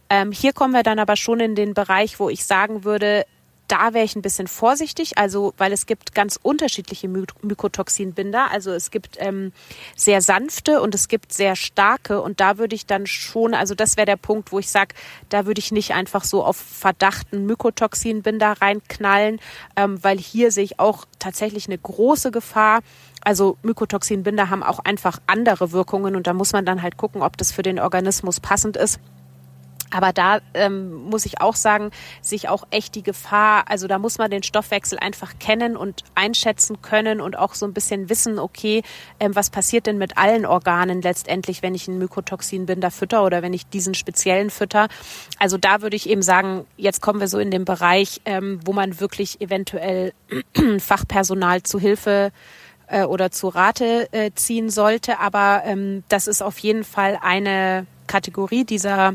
Ähm, hier kommen wir dann aber schon in den Bereich, wo ich sagen würde, da wäre ich ein bisschen vorsichtig, also weil es gibt ganz unterschiedliche My Mykotoxinbinder. Also es gibt ähm, sehr sanfte und es gibt sehr starke und da würde ich dann schon, also das wäre der Punkt, wo ich sage, da würde ich nicht einfach so auf verdachten Mykotoxinbinder reinknallen, ähm, weil hier sehe ich auch tatsächlich eine große Gefahr. Also Mykotoxinbinder haben auch einfach andere Wirkungen und da muss man dann halt gucken, ob das für den Organismus passend ist. Aber da ähm, muss ich auch sagen, sich auch echt die Gefahr, also da muss man den Stoffwechsel einfach kennen und einschätzen können und auch so ein bisschen wissen, okay, ähm, was passiert denn mit allen Organen letztendlich, wenn ich einen Mykotoxinbinder fütter oder wenn ich diesen speziellen fütter. Also da würde ich eben sagen, jetzt kommen wir so in den Bereich, ähm, wo man wirklich eventuell *clears throat* Fachpersonal zu Hilfe äh, oder zu Rate äh, ziehen sollte. Aber ähm, das ist auf jeden Fall eine Kategorie dieser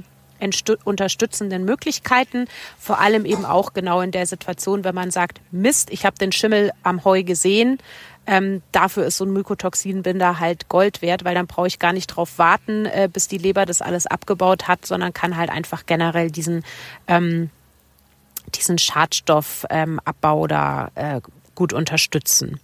unterstützenden Möglichkeiten, vor allem eben auch genau in der Situation, wenn man sagt, Mist, ich habe den Schimmel am Heu gesehen, ähm, dafür ist so ein Mykotoxinbinder halt Gold wert, weil dann brauche ich gar nicht drauf warten, äh, bis die Leber das alles abgebaut hat, sondern kann halt einfach generell diesen, ähm, diesen Schadstoffabbau ähm, da äh, gut unterstützen.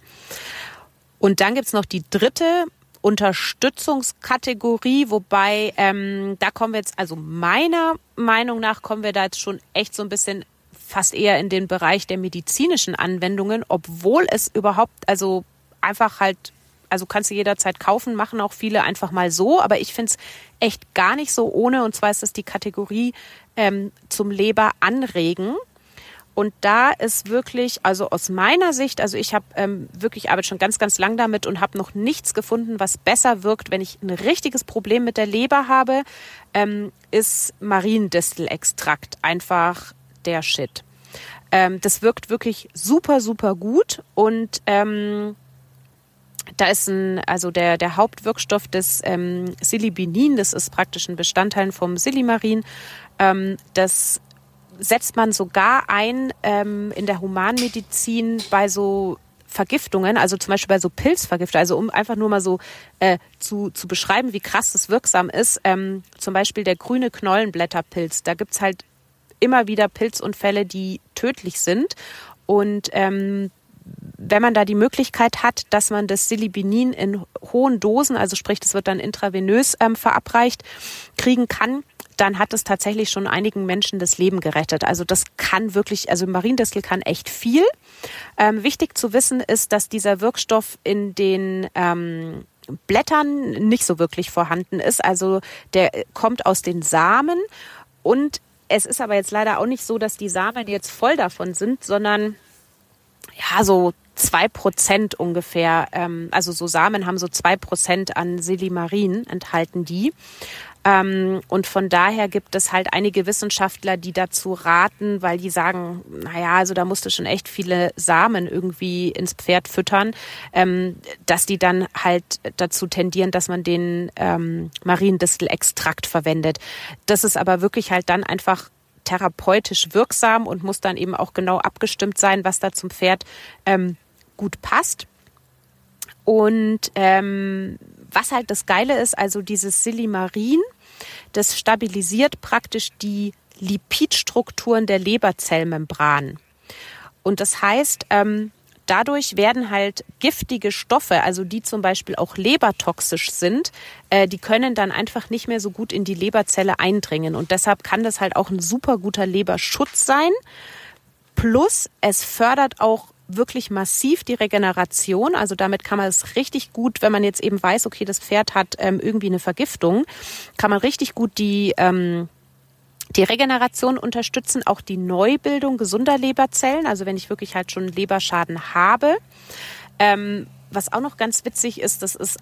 Und dann gibt's noch die dritte Unterstützungskategorie, wobei ähm, da kommen wir jetzt, also meiner Meinung nach kommen wir da jetzt schon echt so ein bisschen fast eher in den Bereich der medizinischen Anwendungen, obwohl es überhaupt, also einfach halt, also kannst du jederzeit kaufen, machen auch viele einfach mal so, aber ich finde es echt gar nicht so ohne, und zwar ist das die Kategorie ähm, zum Leber anregen. Und da ist wirklich, also aus meiner Sicht, also ich habe ähm, wirklich arbeite schon ganz, ganz lang damit und habe noch nichts gefunden, was besser wirkt, wenn ich ein richtiges Problem mit der Leber habe, ähm, ist Mariendistelextrakt einfach der Shit. Ähm, das wirkt wirklich super, super gut und ähm, da ist ein, also der, der Hauptwirkstoff des ähm, Silibinin, das ist praktisch ein Bestandteil vom Silimarin. Ähm, das setzt man sogar ein ähm, in der Humanmedizin bei so Vergiftungen, also zum Beispiel bei so Pilzvergiftungen, also um einfach nur mal so äh, zu, zu beschreiben, wie krass das wirksam ist, ähm, zum Beispiel der grüne Knollenblätterpilz, da gibt's halt immer wieder Pilzunfälle, die tödlich sind. Und ähm, wenn man da die Möglichkeit hat, dass man das Silibinin in hohen Dosen, also sprich, das wird dann intravenös ähm, verabreicht, kriegen kann, dann hat es tatsächlich schon einigen Menschen das Leben gerettet. Also das kann wirklich, also Mariendistel kann echt viel. Ähm, wichtig zu wissen ist, dass dieser Wirkstoff in den ähm, Blättern nicht so wirklich vorhanden ist. Also der kommt aus den Samen und es ist aber jetzt leider auch nicht so, dass die Samen jetzt voll davon sind, sondern ja, so zwei Prozent ungefähr, ähm, also so Samen haben so zwei Prozent an Silimarin enthalten die. Ähm, und von daher gibt es halt einige Wissenschaftler, die dazu raten, weil die sagen, naja, also da musst du schon echt viele Samen irgendwie ins Pferd füttern, ähm, dass die dann halt dazu tendieren, dass man den ähm, Mariendistelextrakt verwendet. Das ist aber wirklich halt dann einfach therapeutisch wirksam und muss dann eben auch genau abgestimmt sein, was da zum Pferd gut passt. Und ähm, was halt das Geile ist, also dieses Silimarin, das stabilisiert praktisch die Lipidstrukturen der Leberzellmembran. Und das heißt, ähm, dadurch werden halt giftige Stoffe, also die zum Beispiel auch lebertoxisch sind, äh, die können dann einfach nicht mehr so gut in die Leberzelle eindringen. Und deshalb kann das halt auch ein super guter Leberschutz sein. Plus es fördert auch wirklich massiv die Regeneration. Also damit kann man es richtig gut, wenn man jetzt eben weiß, okay, das Pferd hat ähm, irgendwie eine Vergiftung, kann man richtig gut die ähm, die Regeneration unterstützen, auch die Neubildung gesunder Leberzellen. Also wenn ich wirklich halt schon Leberschaden habe. Ähm, was auch noch ganz witzig ist, das ist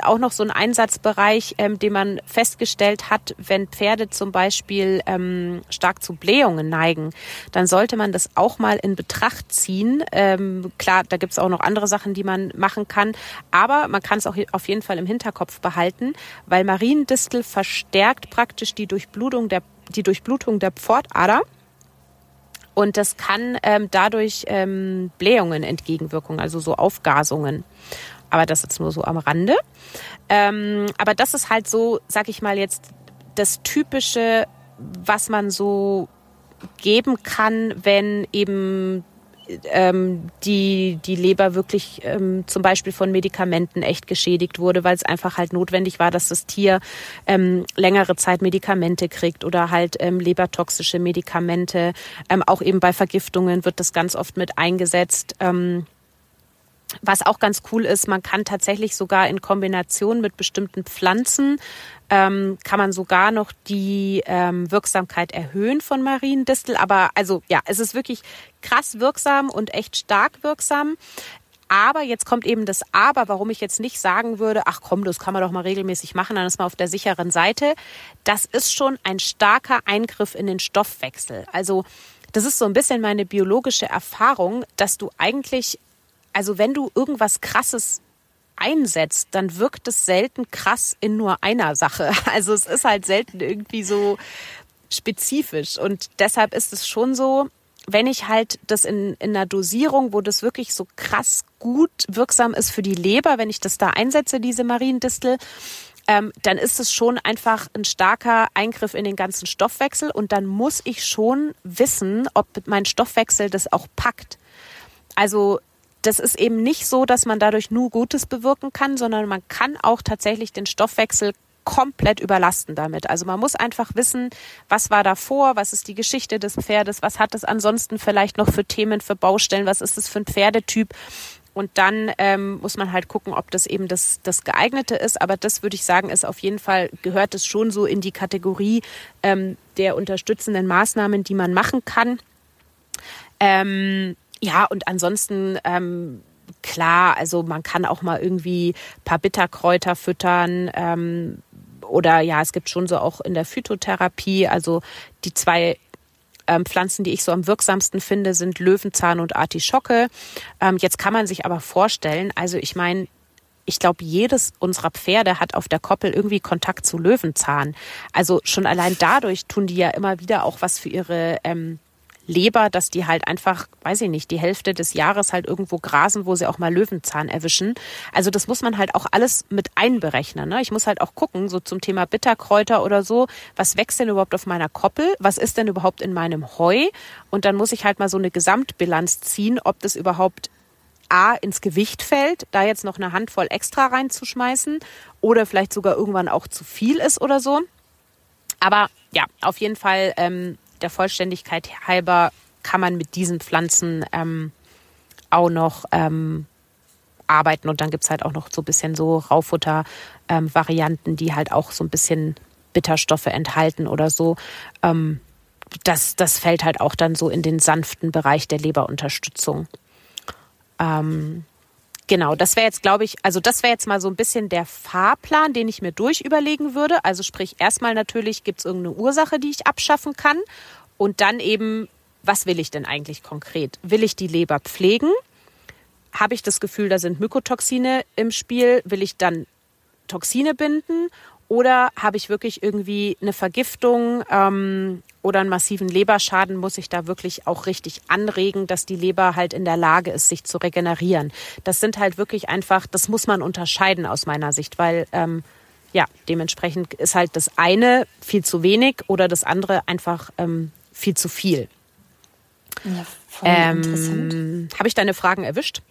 auch noch so ein Einsatzbereich, ähm, den man festgestellt hat, wenn Pferde zum Beispiel ähm, stark zu Blähungen neigen, dann sollte man das auch mal in Betracht ziehen. Ähm, klar, da gibt's auch noch andere Sachen, die man machen kann, aber man kann es auch auf jeden Fall im Hinterkopf behalten, weil Mariendistel verstärkt praktisch die Durchblutung der, die Durchblutung der Pfortader. Und das kann ähm, dadurch ähm, Blähungen entgegenwirken, also so Aufgasungen. Aber das jetzt nur so am Rande. Ähm, aber das ist halt so, sag ich mal jetzt, das Typische, was man so geben kann, wenn eben ähm, die, die Leber wirklich ähm, zum Beispiel von Medikamenten echt geschädigt wurde, weil es einfach halt notwendig war, dass das Tier ähm, längere Zeit Medikamente kriegt oder halt ähm, lebertoxische Medikamente. Ähm, auch eben bei Vergiftungen wird das ganz oft mit eingesetzt. Ähm, was auch ganz cool ist, man kann tatsächlich sogar in Kombination mit bestimmten Pflanzen ähm, kann man sogar noch die ähm, Wirksamkeit erhöhen von Mariendistel. Aber also ja, es ist wirklich krass wirksam und echt stark wirksam. Aber jetzt kommt eben das Aber, warum ich jetzt nicht sagen würde, ach komm, das kann man doch mal regelmäßig machen, dann ist man auf der sicheren Seite. Das ist schon ein starker Eingriff in den Stoffwechsel. Also das ist so ein bisschen meine biologische Erfahrung, dass du eigentlich also wenn du irgendwas Krasses einsetzt, dann wirkt es selten krass in nur einer Sache. *laughs* Also es ist halt selten irgendwie so spezifisch. Und deshalb ist es schon so, wenn ich halt das in, in einer Dosierung, wo das wirklich so krass gut wirksam ist für die Leber, wenn ich das da einsetze, diese Mariendistel, ähm, dann ist es schon einfach ein starker Eingriff in den ganzen Stoffwechsel und dann muss ich schon wissen, ob mein Stoffwechsel das auch packt. Also das ist eben nicht so, dass man dadurch nur Gutes bewirken kann, sondern man kann auch tatsächlich den Stoffwechsel komplett überlasten damit. Also man muss einfach wissen, was war davor, was ist die Geschichte des Pferdes, was hat es ansonsten vielleicht noch für Themen, für Baustellen, was ist es für ein Pferdetyp. Und dann ähm, muss man halt gucken, ob das eben das, das geeignete ist. Aber das würde ich sagen, ist auf jeden Fall, gehört es schon so in die Kategorie ähm, der unterstützenden Maßnahmen, die man machen kann. Ähm, ja, und ansonsten, ähm, klar, also man kann auch mal irgendwie paar Bitterkräuter füttern. Ähm, oder ja, es gibt schon so auch in der Phytotherapie, also die zwei ähm, Pflanzen, die ich so am wirksamsten finde, sind Löwenzahn und Artischocke. Ähm, jetzt kann man sich aber vorstellen, also ich meine, ich glaube, jedes unserer Pferde hat auf der Koppel irgendwie Kontakt zu Löwenzahn. Also schon allein dadurch tun die ja immer wieder auch was für ihre ähm, Leber, dass die halt einfach, weiß ich nicht, die Hälfte des Jahres halt irgendwo grasen, wo sie auch mal Löwenzahn erwischen. Also das muss man halt auch alles mit einberechnen. Ne? Ich muss halt auch gucken, so zum Thema Bitterkräuter oder so, was wächst denn überhaupt auf meiner Koppel? Was ist denn überhaupt in meinem Heu? Und dann muss ich halt mal so eine Gesamtbilanz ziehen, ob das überhaupt A ins Gewicht fällt, da jetzt noch eine Handvoll extra reinzuschmeißen oder vielleicht sogar irgendwann auch zu viel ist oder so. Aber ja, auf jeden Fall ähm, der Vollständigkeit halber kann man mit diesen Pflanzen ähm, auch noch ähm, arbeiten. Und dann gibt es halt auch noch so ein bisschen so Raufutter-Varianten, ähm, die halt auch so ein bisschen Bitterstoffe enthalten oder so. Ähm, das, das fällt halt auch dann so in den sanften Bereich der Leberunterstützung. Ähm, genau, das wäre jetzt, glaube ich, also das wäre jetzt mal so ein bisschen der Fahrplan, den ich mir durchüberlegen würde. Also sprich, erstmal natürlich gibt es irgendeine Ursache, die ich abschaffen kann. Und dann eben, was will ich denn eigentlich konkret? Will ich die Leber pflegen? Habe ich das Gefühl, da sind Mykotoxine im Spiel? Will ich dann Toxine binden? Oder habe ich wirklich irgendwie eine Vergiftung ähm, oder einen massiven Leberschaden, muss ich da wirklich auch richtig anregen, dass die Leber halt in der Lage ist, sich zu regenerieren. Das sind halt wirklich einfach, das muss man unterscheiden aus meiner Sicht, weil ähm, ja, dementsprechend ist halt das eine viel zu wenig oder das andere einfach ähm, viel zu viel. Ja, voll ähm, interessant. Habe ich deine Fragen erwischt?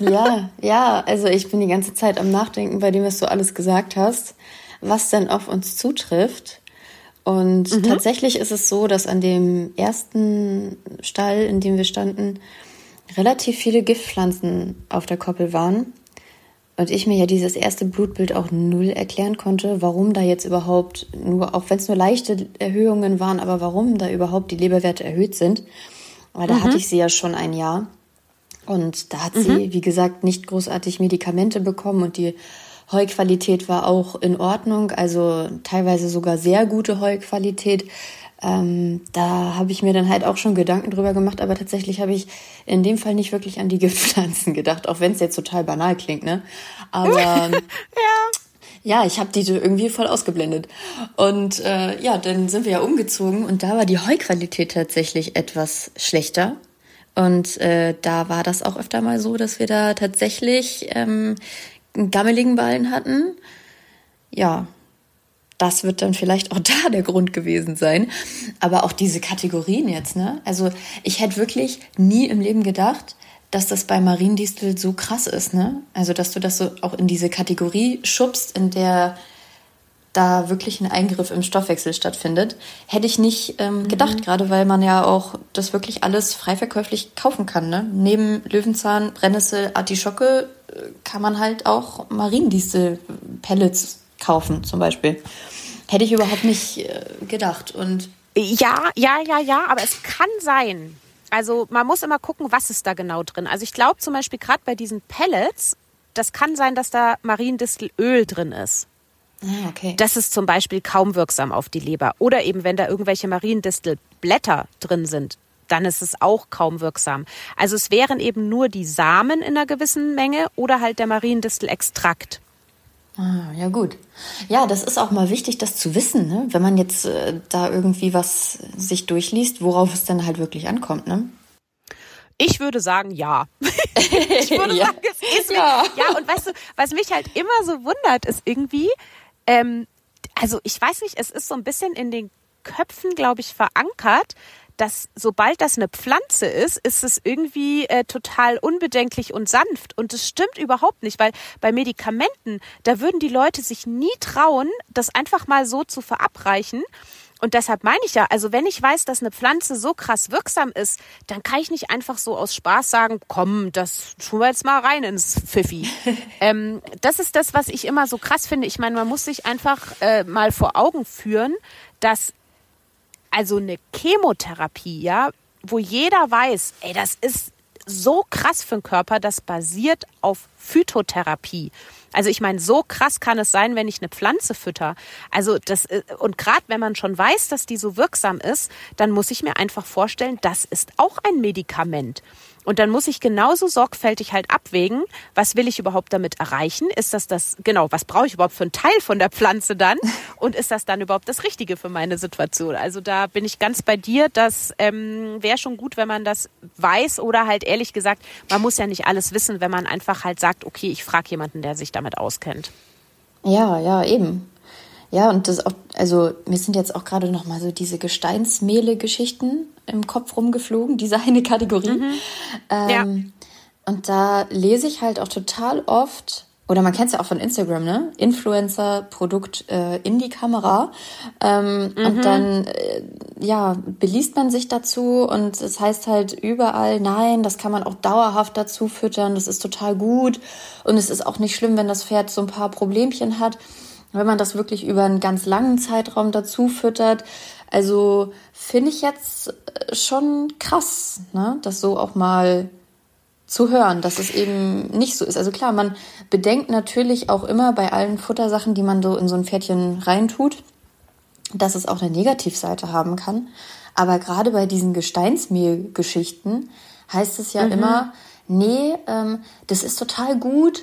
ja, ja, also ich bin die ganze Zeit am Nachdenken bei dem, was du alles gesagt hast was denn auf uns zutrifft. Und mhm. tatsächlich ist es so, dass an dem ersten Stall, in dem wir standen, relativ viele Giftpflanzen auf der Koppel waren. Und ich mir ja dieses erste Blutbild auch null erklären konnte, warum da jetzt überhaupt nur, auch wenn es nur leichte Erhöhungen waren, aber warum da überhaupt die Leberwerte erhöht sind. Weil da mhm. hatte ich sie ja schon ein Jahr. Und da hat mhm. sie, wie gesagt, nicht großartig Medikamente bekommen und die Heuqualität war auch in Ordnung, also teilweise sogar sehr gute Heuqualität. Ähm, da habe ich mir dann halt auch schon Gedanken drüber gemacht, aber tatsächlich habe ich in dem Fall nicht wirklich an die *laughs* Giftpflanzen gedacht, auch wenn es jetzt total banal klingt, ne? Aber *laughs* ja. Ja, ich habe die irgendwie voll ausgeblendet. Und äh, ja, dann sind wir ja umgezogen und da war die Heuqualität tatsächlich etwas schlechter. Und äh, da war das auch öfter mal so, dass wir da tatsächlich ähm, einen gammeligen Ballen hatten. Ja, das wird dann vielleicht auch *laughs* da der Grund gewesen sein. Aber auch diese Kategorien jetzt, ne? Also ich hätte wirklich nie im Leben gedacht, dass das bei Mariendistel so krass ist, ne? Also dass du das so auch in diese Kategorie schubst, in der da wirklich ein Eingriff im Stoffwechsel stattfindet, hätte ich nicht ähm, mhm. gedacht, gerade weil man ja auch das wirklich alles frei verkäuflich kaufen kann. Ne? Neben Löwenzahn, Brennnessel, Artischocke äh, kann man halt auch Mariendistel-Pellets kaufen, zum Beispiel. Hätte ich überhaupt nicht äh, gedacht. Und ja, ja, ja, ja, aber es kann sein. Also man muss immer gucken, was ist da genau drin. Also ich glaube zum Beispiel gerade bei diesen Pellets, das kann sein, dass da Mariendistelöl drin ist. Ah, okay. Das ist zum Beispiel kaum wirksam auf die Leber. Oder eben, wenn da irgendwelche Mariendistelblätter drin sind, dann ist es auch kaum wirksam. Also es wären eben nur die Samen in einer gewissen Menge oder halt der Mariendistelextrakt. Ah, ja gut. Ja, das ist auch mal wichtig, das zu wissen, ne? wenn man jetzt äh, da irgendwie was sich durchliest, worauf es dann halt wirklich ankommt. Ne? Ich würde sagen, ja. *laughs* ich würde *laughs* ja. sagen, es ist ja. ja. Und weißt du, was mich halt immer so wundert, ist irgendwie, ähm, also ich weiß nicht, es ist so ein bisschen in den Köpfen, glaube ich, verankert, dass sobald das eine Pflanze ist, ist es irgendwie äh, total unbedenklich und sanft. Und das stimmt überhaupt nicht, weil bei Medikamenten, da würden die Leute sich nie trauen, das einfach mal so zu verabreichen. Und deshalb meine ich ja, also wenn ich weiß, dass eine Pflanze so krass wirksam ist, dann kann ich nicht einfach so aus Spaß sagen, komm, das tun wir jetzt mal rein ins Pfiffi. *laughs* ähm, das ist das, was ich immer so krass finde. Ich meine, man muss sich einfach äh, mal vor Augen führen, dass also eine Chemotherapie, ja, wo jeder weiß, ey, das ist so krass für den Körper, das basiert auf Phytotherapie. Also ich meine, so krass kann es sein, wenn ich eine Pflanze fütter. Also das äh, und gerade wenn man schon weiß, dass die so wirksam ist, dann muss ich mir einfach vorstellen, das ist auch ein Medikament. Und dann muss ich genauso sorgfältig halt abwägen, was will ich überhaupt damit erreichen? Ist das das, genau, was brauche ich überhaupt für einen Teil von der Pflanze dann? *laughs* Und ist das dann überhaupt das Richtige für meine Situation? Also da bin ich ganz bei dir. Das ähm, wäre schon gut, wenn man das weiß oder halt ehrlich gesagt, man muss ja nicht alles wissen, wenn man einfach halt sagt, okay, ich frage jemanden, der sich damit auskennt. Ja, ja, eben. Ja, und das auch, also mir sind jetzt auch gerade noch mal so diese Gesteinsmehle-Geschichten im Kopf rumgeflogen, diese eine Kategorie. Mhm. Ähm, ja. Und da lese ich halt auch total oft, oder man kennt es ja auch von Instagram, ne? Influencer, Produkt äh, in die Kamera. Ähm, mhm. Und dann, äh, ja, beliest man sich dazu und es heißt halt überall, nein, das kann man auch dauerhaft dazu füttern, das ist total gut. Und es ist auch nicht schlimm, wenn das Pferd so ein paar Problemchen hat. Wenn man das wirklich über einen ganz langen Zeitraum dazu füttert, Also finde ich jetzt äh, schon krass, ne? das so auch mal zu hören, dass es eben nicht so ist. Also klar, man bedenkt natürlich auch immer bei allen Futtersachen, die man so in so ein Pferdchen reintut, dass es auch eine Negativseite haben kann. Aber gerade bei diesen Gesteinsmehlgeschichten heißt es ja mhm. immer, nee, ähm, das ist total gut,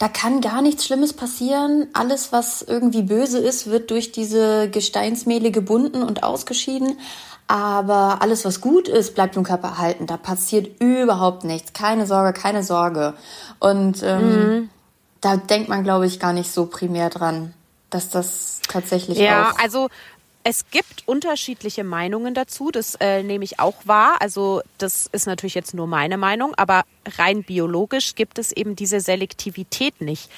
da kann gar nichts Schlimmes passieren. Alles, was irgendwie böse ist, wird durch diese Gesteinsmehle gebunden und ausgeschieden. Aber alles, was gut ist, bleibt im Körper erhalten. Da passiert überhaupt nichts. Keine Sorge, keine Sorge. Und ähm, mhm. da denkt man, glaube ich, gar nicht so primär dran, dass das tatsächlich ja, auch. Ja, also es gibt unterschiedliche Meinungen dazu, das äh, nehme ich auch wahr. Also das ist natürlich jetzt nur meine Meinung, aber rein biologisch gibt es eben diese Selektivität nicht.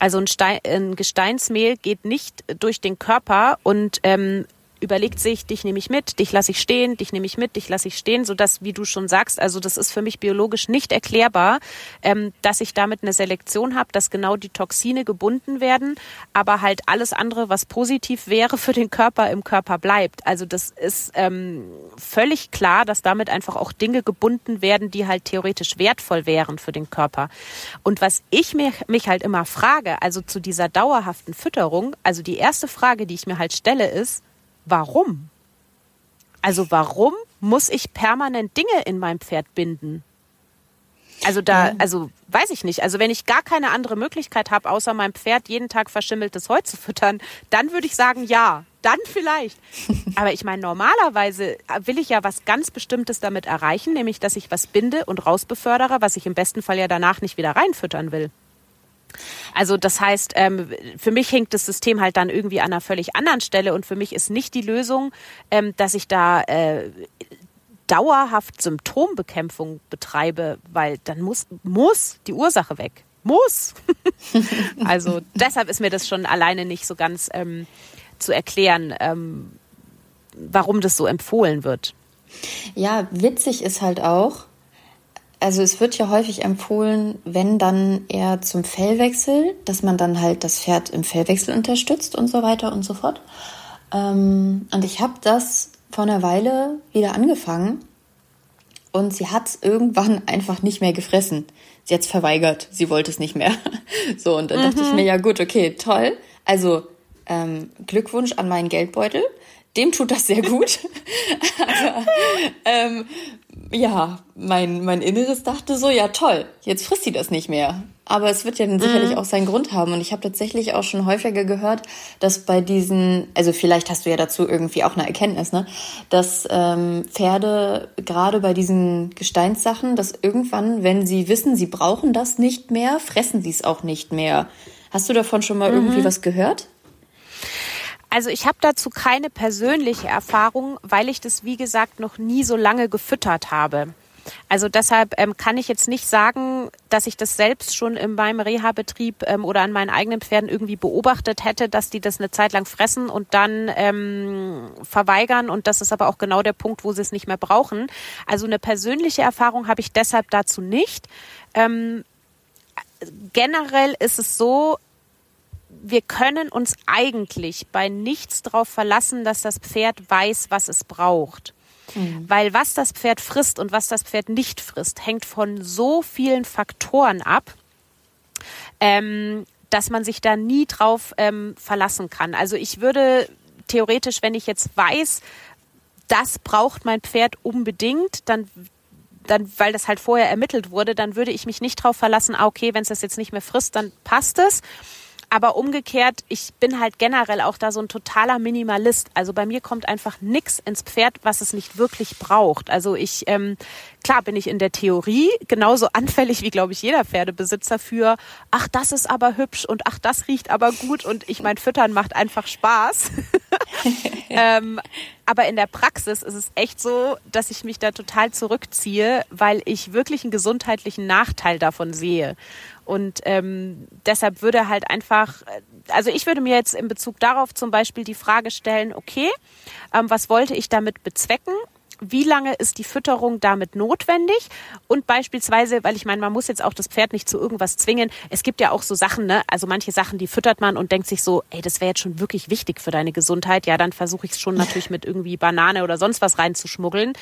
Also ein, Stein, ein Gesteinsmehl geht nicht durch den Körper und ähm, überlegt sich, dich nehme ich mit, dich lasse ich stehen, dich nehme ich mit, dich lasse ich stehen, sodass, wie du schon sagst, also das ist für mich biologisch nicht erklärbar, ähm, dass ich damit eine Selektion habe, dass genau die Toxine gebunden werden, aber halt alles andere, was positiv wäre für den Körper, im Körper bleibt. Also das ist ähm, völlig klar, dass damit einfach auch Dinge gebunden werden, die halt theoretisch wertvoll wären für den Körper. Und was ich mir, mich halt immer frage, also zu dieser dauerhaften Fütterung, also die erste Frage, die ich mir halt stelle, ist, warum? Also warum muss ich permanent Dinge in meinem Pferd binden? Also da, also weiß ich nicht. Also wenn ich gar keine andere Möglichkeit habe, außer meinem Pferd jeden Tag verschimmeltes Heu zu füttern, dann würde ich sagen, ja, dann vielleicht. *laughs* Aber ich meine, normalerweise will ich ja was ganz Bestimmtes damit erreichen, nämlich dass ich was binde und rausbefördere, was ich im besten Fall ja danach nicht wieder reinfüttern will. Also das heißt, ähm, für mich hängt das System halt dann irgendwie an einer völlig anderen Stelle und für mich ist nicht die Lösung, ähm, dass ich da äh, dauerhaft Symptombekämpfung betreibe, weil dann muss, muss die Ursache weg. Muss. *laughs* also deshalb ist mir das schon alleine nicht so ganz ähm, zu erklären, ähm, warum das so empfohlen wird. Ja, witzig ist halt auch, also es wird ja häufig empfohlen, wenn dann eher zum Fellwechsel, dass man dann halt das Pferd im Fellwechsel unterstützt und so weiter und so fort. Ähm, und ich habe das vor einer Weile wieder angefangen und sie hat irgendwann *laughs* einfach nicht mehr gefressen. Sie hat es verweigert, sie wollte es nicht mehr. *laughs* So, und dann mhm. dachte ich mhm. mir, ja gut, okay, toll. Also ähm, Glückwunsch an meinen Geldbeutel. Dem tut das sehr gut. *laughs* Aber ähm, ja, mein, mein Inneres dachte so, ja toll, jetzt frisst sie das nicht mehr. Aber es wird ja dann sicherlich mhm. auch seinen Grund haben. Und ich habe tatsächlich auch schon häufiger gehört, dass bei diesen, also vielleicht hast du ja dazu irgendwie auch eine Erkenntnis, ne, dass ähm, Pferde gerade bei diesen Gesteinssachen, dass irgendwann, wenn sie wissen, sie brauchen das nicht mehr, fressen sie es auch nicht mehr. Hast du davon schon mal mhm. irgendwie was gehört? Also ich habe dazu keine persönliche Erfahrung, weil ich das, wie gesagt, noch nie so lange gefüttert habe. Also deshalb ähm, kann ich jetzt nicht sagen, dass ich das selbst schon in meinem Reha-Betrieb ähm, oder an meinen eigenen Pferden irgendwie beobachtet hätte, dass die das eine Zeit lang fressen und dann ähm, verweigern. Und das ist aber auch genau der Punkt, wo sie es nicht mehr brauchen. Also eine persönliche Erfahrung habe ich deshalb dazu nicht. Ähm, generell ist es so, wir können uns eigentlich bei nichts darauf verlassen, dass das Pferd weiß, was es braucht. Mhm. Weil was das Pferd frisst und was das Pferd nicht frisst, hängt von so vielen Faktoren ab, ähm, dass man sich da nie drauf ähm, verlassen kann. Also ich würde theoretisch, wenn ich jetzt weiß, das braucht mein Pferd unbedingt, dann dann, weil das halt vorher ermittelt wurde, dann würde ich mich nicht drauf verlassen, ah, okay, wenn es das jetzt nicht mehr frisst, dann passt es. Aber umgekehrt, ich bin halt generell auch da so ein totaler Minimalist. Also bei mir kommt einfach nichts ins Pferd, was es nicht wirklich braucht. Also ich, ähm, klar bin ich in der Theorie genauso anfällig wie, glaube ich, jeder Pferdebesitzer für, ach, das ist aber hübsch und ach, das riecht aber gut und ich mein, Füttern macht einfach Spaß. *laughs* ähm, aber in der Praxis ist es echt so, dass ich mich da total zurückziehe, weil ich wirklich einen gesundheitlichen Nachteil davon sehe. Und ähm, deshalb würde halt einfach, also ich würde mir jetzt in Bezug darauf zum Beispiel die Frage stellen, okay, ähm, was wollte ich damit bezwecken? wie lange ist die Fütterung damit notwendig? Und beispielsweise, weil ich meine, man muss jetzt auch das Pferd nicht zu irgendwas zwingen. Es gibt ja auch so Sachen, ne? Also manche Sachen, die füttert man und denkt sich so, ey, das wäre jetzt schon wirklich wichtig für deine Gesundheit. Ja, dann versuche ich es schon natürlich mit irgendwie Banane oder sonst was reinzuschmuggeln.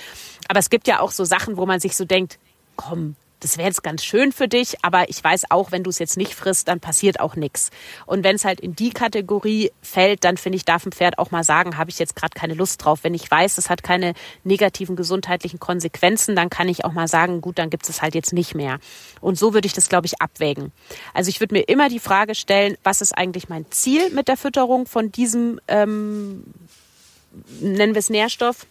Aber es gibt ja auch so Sachen, wo man sich so denkt, komm, das wäre jetzt ganz schön für dich, aber ich weiß auch, wenn du es jetzt nicht frisst, dann passiert auch nichts. Und wenn es halt in die Kategorie fällt, dann finde ich, darf ein Pferd auch mal sagen, habe ich jetzt gerade keine Lust drauf. Wenn ich weiß, es hat keine negativen gesundheitlichen Konsequenzen, dann kann ich auch mal sagen, gut, dann gibt es halt jetzt nicht mehr. Und so würde ich das, glaube ich, abwägen. Also ich würde mir immer die Frage stellen, was ist eigentlich mein Ziel mit der Fütterung von diesem, ähm, nennen wir es Nährstoff?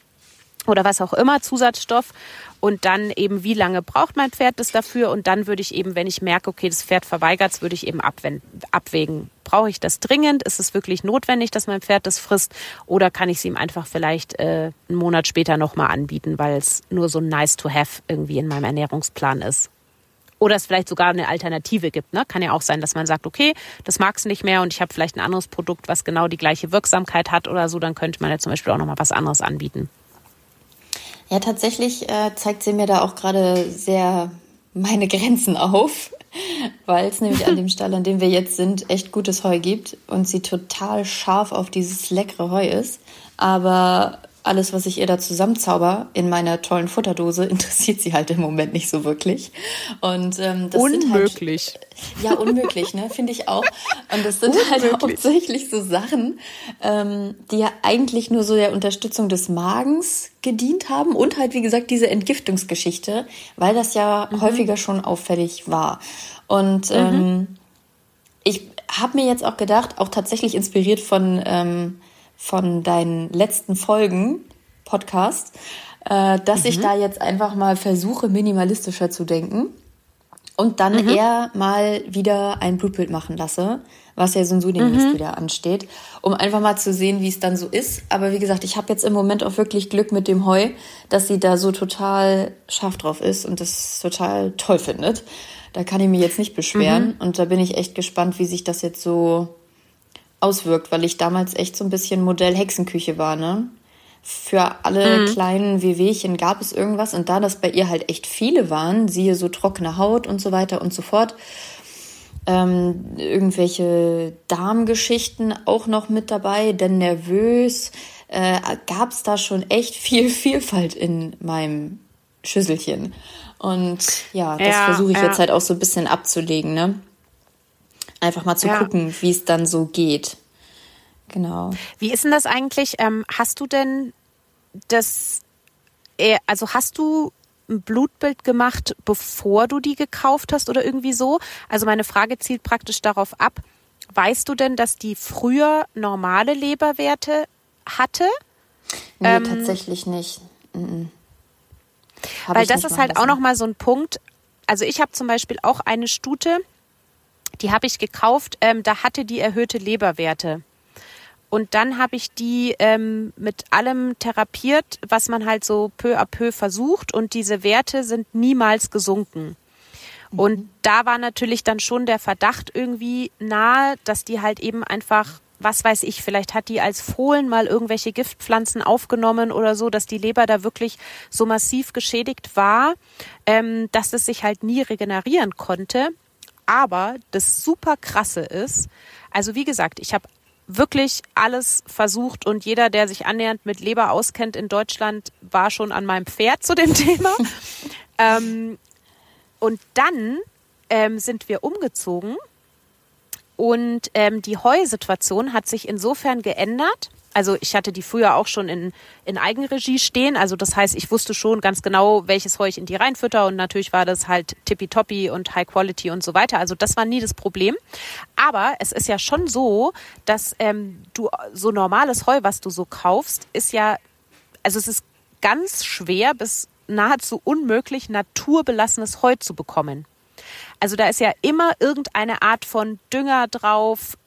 Oder was auch immer, Zusatzstoff und dann eben, wie lange braucht mein Pferd das dafür und dann würde ich eben, wenn ich merke, okay, das Pferd verweigert es, würde ich eben abwägen. Brauche ich das dringend? Ist es wirklich notwendig, dass mein Pferd das frisst oder kann ich es ihm einfach vielleicht äh, einen Monat später nochmal anbieten, weil es nur so nice to have irgendwie in meinem Ernährungsplan ist? Oder es vielleicht sogar eine Alternative gibt. Ne? Kann ja auch sein, dass man sagt, okay, das magst du nicht mehr und ich habe vielleicht ein anderes Produkt, was genau die gleiche Wirksamkeit hat oder so, dann könnte man ja zum Beispiel auch nochmal was anderes anbieten. Ja, tatsächlich äh, zeigt sie mir da auch gerade sehr meine Grenzen auf, *laughs* weil es nämlich an dem *laughs* Stall, an dem wir jetzt sind, echt gutes Heu gibt und sie total scharf auf dieses leckere Heu ist. Aber alles, was ich ihr da zusammenzauber in meiner tollen Futterdose, *laughs* interessiert sie halt im Moment nicht so wirklich. Und ähm, das unmöglich. Sind halt, ja, unmöglich, ne, finde ich auch. Und das sind halt hauptsächlich so Sachen, ähm, die ja eigentlich nur so der Unterstützung des Magens gedient haben und halt wie gesagt diese Entgiftungsgeschichte, weil das ja mhm. häufiger schon auffällig war. Und mhm. ähm, ich habe mir jetzt auch gedacht, auch tatsächlich inspiriert von ähm, von deinen letzten Folgen Podcast, äh, dass mhm. ich da jetzt einfach mal versuche, minimalistischer zu denken und dann mhm. eher mal wieder ein Blutbild machen lasse, was ja so ein demnächst mhm. wieder ansteht, um einfach mal zu sehen, wie es dann so ist. Aber wie gesagt, ich habe jetzt im Moment auch wirklich Glück mit dem Heu, dass sie da so total scharf drauf ist und das total toll findet. Da kann ich mich jetzt nicht beschweren mhm. und da bin ich echt gespannt, wie sich das jetzt so auswirkt, weil ich damals echt so ein bisschen Modell Hexenküche war, ne? Für alle mhm. kleinen Wehwehchen gab es irgendwas und da das bei ihr halt echt viele waren, siehe so trockene Haut und so weiter und so fort, ähm, irgendwelche Darmgeschichten auch noch mit dabei, denn nervös, äh, gab es da schon echt viel *laughs* Vielfalt in meinem Schüsselchen. Und ja, das ja, versuche ich ja. jetzt halt auch so ein bisschen abzulegen, ne? Einfach mal zu ja. gucken, wie es dann so geht. Genau. Wie ist denn das eigentlich? Ähm, hast du denn das, also hast du ein Blutbild gemacht, bevor du die gekauft hast oder irgendwie so? Also meine Frage zielt praktisch darauf ab, weißt du denn, dass die früher normale Leberwerte hatte? Nee, ähm, tatsächlich nicht. Mhm. Weil das ist halt auch nochmal so ein Punkt. Also ich habe zum Beispiel auch eine Stute, die habe ich gekauft, ähm, da hatte die erhöhte Leberwerte. Und dann habe ich die ähm, mit allem therapiert, was man halt so peu à peu versucht. Und diese Werte sind niemals gesunken. Und mhm. da war natürlich dann schon der Verdacht irgendwie nahe, dass die halt eben einfach, was weiß ich, vielleicht hat die als Fohlen mal irgendwelche Giftpflanzen aufgenommen oder so, dass die Leber da wirklich so massiv geschädigt war, ähm, dass es sich halt nie regenerieren konnte. Aber das super krasse ist, also wie gesagt, ich habe wirklich alles versucht und jeder, der sich annähernd mit Leber auskennt in Deutschland, war schon an meinem Pferd zu dem *laughs* Thema. ähm, und dann ähm, sind wir umgezogen und ähm, die Heusituation hat sich insofern geändert, also ich hatte die früher auch schon in, in Eigenregie stehen. Also das heißt, ich wusste schon ganz genau, welches Heu ich in die reinfütter und natürlich war das halt tippitoppi und High Quality und so weiter. Also das war nie das Problem. Aber es ist ja schon so, dass ähm, du so normales Heu, was du so kaufst, ist ja, also es ist ganz schwer bis nahezu unmöglich, naturbelassenes Heu zu bekommen. Also da ist ja immer irgendeine Art von Dünger drauf,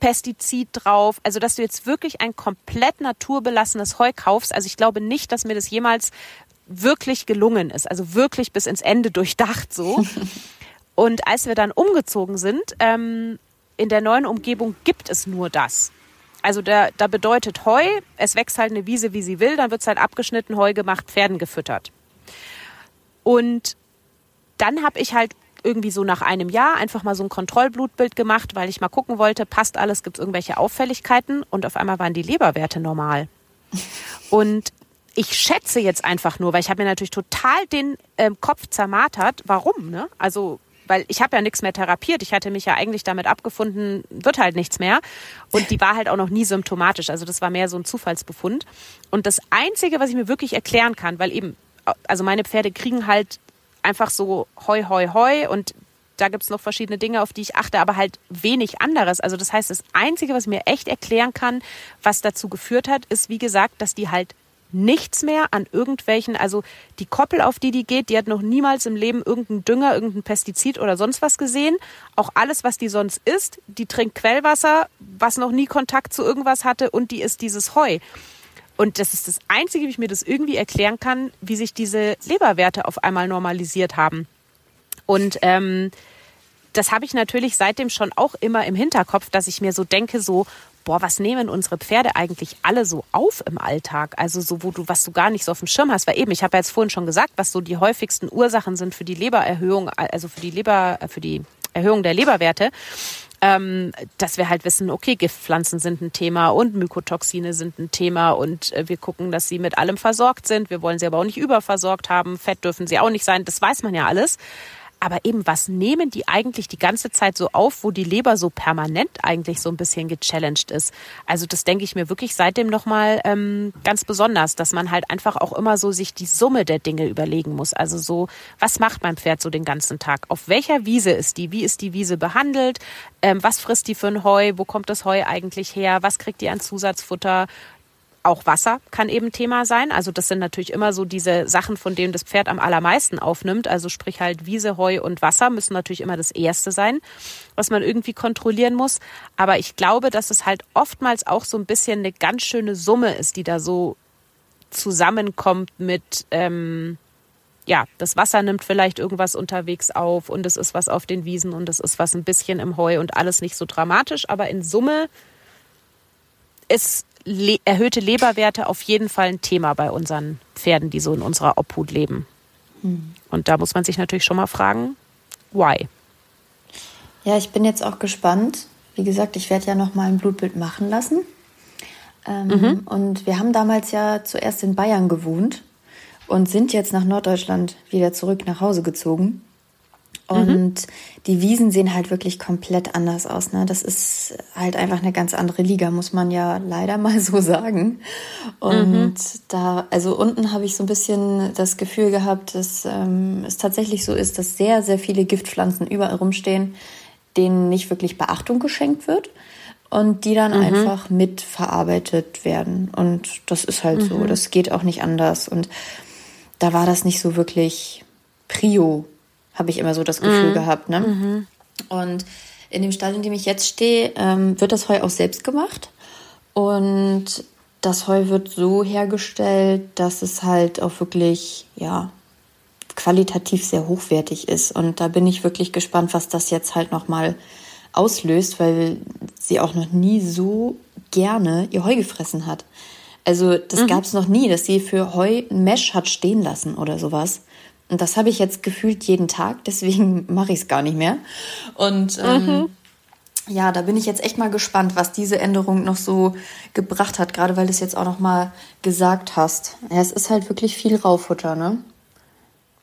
Pestizid drauf. Also, dass du jetzt wirklich ein komplett naturbelassenes Heu kaufst. Also, ich glaube nicht, dass mir das jemals wirklich gelungen ist. Also wirklich bis ins Ende durchdacht so. *laughs* Und als wir dann umgezogen sind, ähm, in der neuen Umgebung gibt es nur das. Also da, da bedeutet Heu, es wächst halt eine Wiese, wie sie will, dann wird's halt abgeschnitten, Heu gemacht, Pferden gefüttert. Und dann habe ich halt irgendwie so nach einem Jahr einfach mal so ein Kontrollblutbild gemacht, weil ich mal gucken wollte, passt alles, gibt es irgendwelche Auffälligkeiten und auf einmal waren die Leberwerte normal. *laughs* Und ich schätze jetzt einfach nur, weil ich habe mir natürlich total den ähm, Kopf zermartert. Warum? Ne? Also weil ich habe ja nichts mehr therapiert. Ich hatte mich ja eigentlich damit abgefunden, wird halt nichts mehr. Und die war halt auch noch nie symptomatisch. Also das war mehr so ein Zufallsbefund. Und das Einzige, was ich mir wirklich erklären kann, weil eben, also meine Pferde kriegen halt einfach so Heu, Heu, Heu und da gibt's noch verschiedene Dinge, auf die ich achte, aber halt wenig anderes. Also das heißt, das Einzige, was ich mir echt erklären kann, was dazu geführt hat, ist, wie gesagt, dass die halt nichts mehr an irgendwelchen, also die Koppel, auf die die geht, die hat noch niemals im Leben irgendeinen Dünger, irgendein Pestizid oder sonst was gesehen. Auch alles, was die sonst isst, die trinkt Quellwasser, was noch nie Kontakt zu irgendwas hatte und die isst dieses Heu. Und das ist das Einzige, wie ich mir das irgendwie erklären kann, wie sich diese Leberwerte auf einmal normalisiert haben. Und ähm, das habe ich natürlich seitdem schon auch immer im Hinterkopf, dass ich mir so denke, so, boah, was nehmen unsere Pferde eigentlich alle so auf im Alltag? Also so, wo du, was du gar nicht so auf dem Schirm hast. Weil eben, ich habe ja jetzt vorhin schon gesagt, was so die häufigsten Ursachen sind für die Lebererhöhung, also für die Leber, für die Erhöhung der Leberwerte ähm, dass wir halt wissen, okay, Giftpflanzen sind ein Thema und Mykotoxine sind ein Thema und äh, wir gucken, dass sie mit allem versorgt sind. Wir wollen sie aber auch nicht überversorgt haben. Fett dürfen sie auch nicht sein. Das weiß man ja alles. Aber eben, was nehmen die eigentlich die ganze Zeit so auf, wo die Leber so permanent eigentlich so ein bisschen gechallenged ist? Also das denke ich mir wirklich seitdem nochmal ähm, ganz besonders, dass man halt einfach auch immer so sich die Summe der Dinge überlegen muss. Also so, was macht mein Pferd so den ganzen Tag? Auf welcher Wiese ist die? Wie ist die Wiese behandelt? Ähm, was frisst die für ein Heu? Wo kommt das Heu eigentlich her? Was kriegt die an Zusatzfutter? Auch Wasser kann eben Thema sein. Also das sind natürlich immer so diese Sachen, von denen das Pferd am allermeisten aufnimmt. Also sprich halt Wiese, Heu und Wasser müssen natürlich immer das Erste sein, was man irgendwie kontrollieren muss. Aber ich glaube, dass es halt oftmals auch so ein bisschen eine ganz schöne Summe ist, die da so zusammenkommt mit, ähm, ja, das Wasser nimmt vielleicht irgendwas unterwegs auf und es ist was auf den Wiesen und es ist was ein bisschen im Heu und alles nicht so dramatisch. Aber in Summe ist le erhöhte Leberwerte auf jeden Fall ein Thema bei unseren Pferden, die so in unserer Obhut leben. Hm. Und da muss man sich natürlich schon mal fragen, why? Ja, ich bin jetzt auch gespannt. Wie gesagt, ich werde ja noch mal ein Blutbild machen lassen. Ähm, mhm. Und wir haben damals ja zuerst in Bayern gewohnt und sind jetzt nach Norddeutschland wieder zurück nach Hause gezogen. Und mhm. die Wiesen sehen halt wirklich komplett anders aus. Ne? Das ist halt einfach eine ganz andere Liga, muss man ja leider *laughs* mal so sagen. Und mhm. da, also unten habe ich so ein bisschen das Gefühl gehabt, dass ähm, es tatsächlich so ist, dass sehr, sehr viele Giftpflanzen überall rumstehen, denen nicht wirklich Beachtung geschenkt wird und die dann mhm. einfach mitverarbeitet werden. Und das ist halt so. Mhm. Das geht auch nicht anders. Und da war das nicht so wirklich Prio habe ich immer so das Gefühl mhm. gehabt. Ne? Mhm. Und in dem Stall, in dem ich jetzt stehe, ähm, wird das Heu auch selbst gemacht. Und das Heu wird so hergestellt, dass es halt auch wirklich, ja, qualitativ sehr hochwertig ist. Und da bin ich wirklich gespannt, was das jetzt halt nochmal auslöst, weil sie auch noch nie so gerne ihr Heu gefressen hat. Also das mhm. gab es noch nie, dass sie für Heu ein Mesh hat stehen lassen oder sowas. Und das habe ich jetzt gefühlt jeden Tag, deswegen *laughs* mache ich es gar nicht mehr. Und ähm, mhm. ja, da bin ich jetzt echt mal gespannt, was diese Änderung noch so gebracht hat, gerade weil du es jetzt auch noch mal gesagt hast. Ja, es ist halt wirklich viel Raufutter, ne?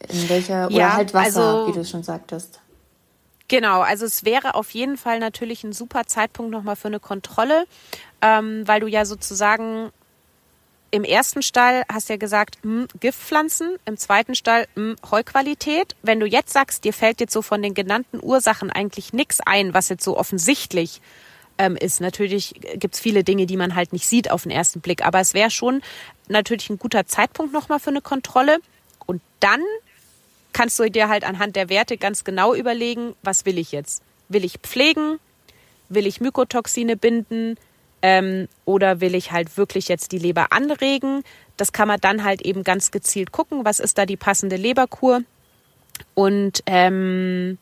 In welcher, oder ja, halt Wasser, also, wie du schon sagtest. Genau, also es wäre auf jeden Fall natürlich ein super Zeitpunkt nochmal für eine Kontrolle, ähm, weil du ja sozusagen im ersten Stall hast du ja gesagt, mh, hm, Giftpflanzen, im zweiten Stall mh, hm, Heuqualität. Wenn du jetzt sagst, dir fällt jetzt so von den genannten Ursachen eigentlich nichts ein, was jetzt so offensichtlich ähm, ist. Natürlich gibt's viele Dinge, die man halt nicht sieht auf den ersten Blick, aber es wäre schon natürlich ein guter Zeitpunkt nochmal für eine Kontrolle. Und dann kannst du dir halt anhand der Werte ganz genau überlegen, was will ich jetzt? Will ich pflegen? Will ich Mykotoxine binden? Ähm, oder will ich halt wirklich jetzt die Leber anregen? Das kann man dann halt eben ganz gezielt gucken, was ist da die passende Leberkur. Und ähm,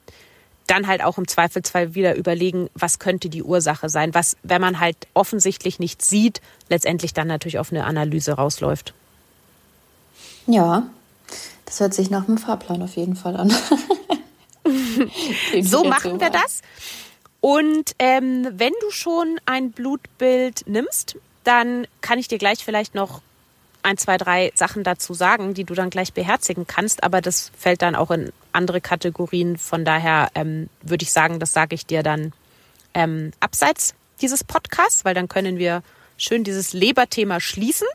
dann halt auch im Zweifelsfall wieder überlegen, was könnte die Ursache sein, was, wenn man halt offensichtlich nicht sieht, letztendlich dann natürlich auf eine Analyse rausläuft. Ja, das hört sich nach einem Fahrplan auf jeden Fall an. *laughs* *laughs* so machen wir das. Und ähm, wenn du schon ein Blutbild nimmst, dann kann ich dir gleich vielleicht noch ein, zwei, drei Sachen dazu sagen, die du dann gleich beherzigen kannst. Aber das fällt dann auch in andere Kategorien. Von daher ähm, würde ich sagen, das sage ich dir dann ähm, abseits dieses Podcasts, weil dann können wir schön dieses Leberthema schließen.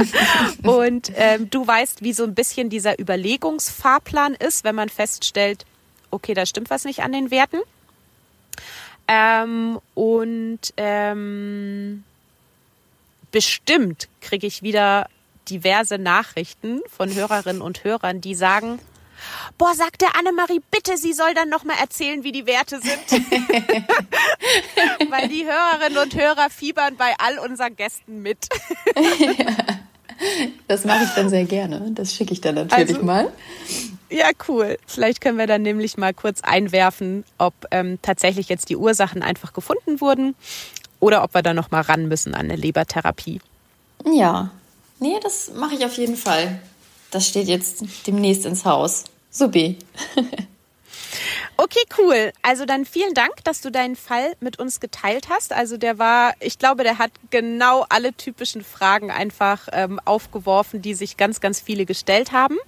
*laughs* und ähm, du weißt, wie so ein bisschen dieser Überlegungsfahrplan ist, wenn man feststellt, okay, da stimmt was nicht an den Werten. Ähm, und ähm, bestimmt kriege ich wieder diverse Nachrichten von Hörerinnen und Hörern, die sagen, boah, sagt der Annemarie, bitte, sie soll dann nochmal erzählen, wie die Werte sind. *laughs* Weil die Hörerinnen und Hörer fiebern bei all unseren Gästen mit. *laughs* Das mache ich dann sehr gerne. Das schicke ich dann natürlich also, mal. Ja, cool. Vielleicht können wir dann nämlich mal kurz einwerfen, ob ähm, tatsächlich jetzt die Ursachen einfach gefunden wurden oder ob wir da noch mal ran müssen an eine Lebertherapie. Ja, nee, das mache ich auf jeden Fall. Das steht jetzt demnächst ins Haus. Subi. *laughs* Okay, cool. Also dann vielen Dank, dass du deinen Fall mit uns geteilt hast. Also der war, ich glaube, der hat genau alle typischen Fragen einfach ähm, aufgeworfen, die sich ganz, ganz viele gestellt haben.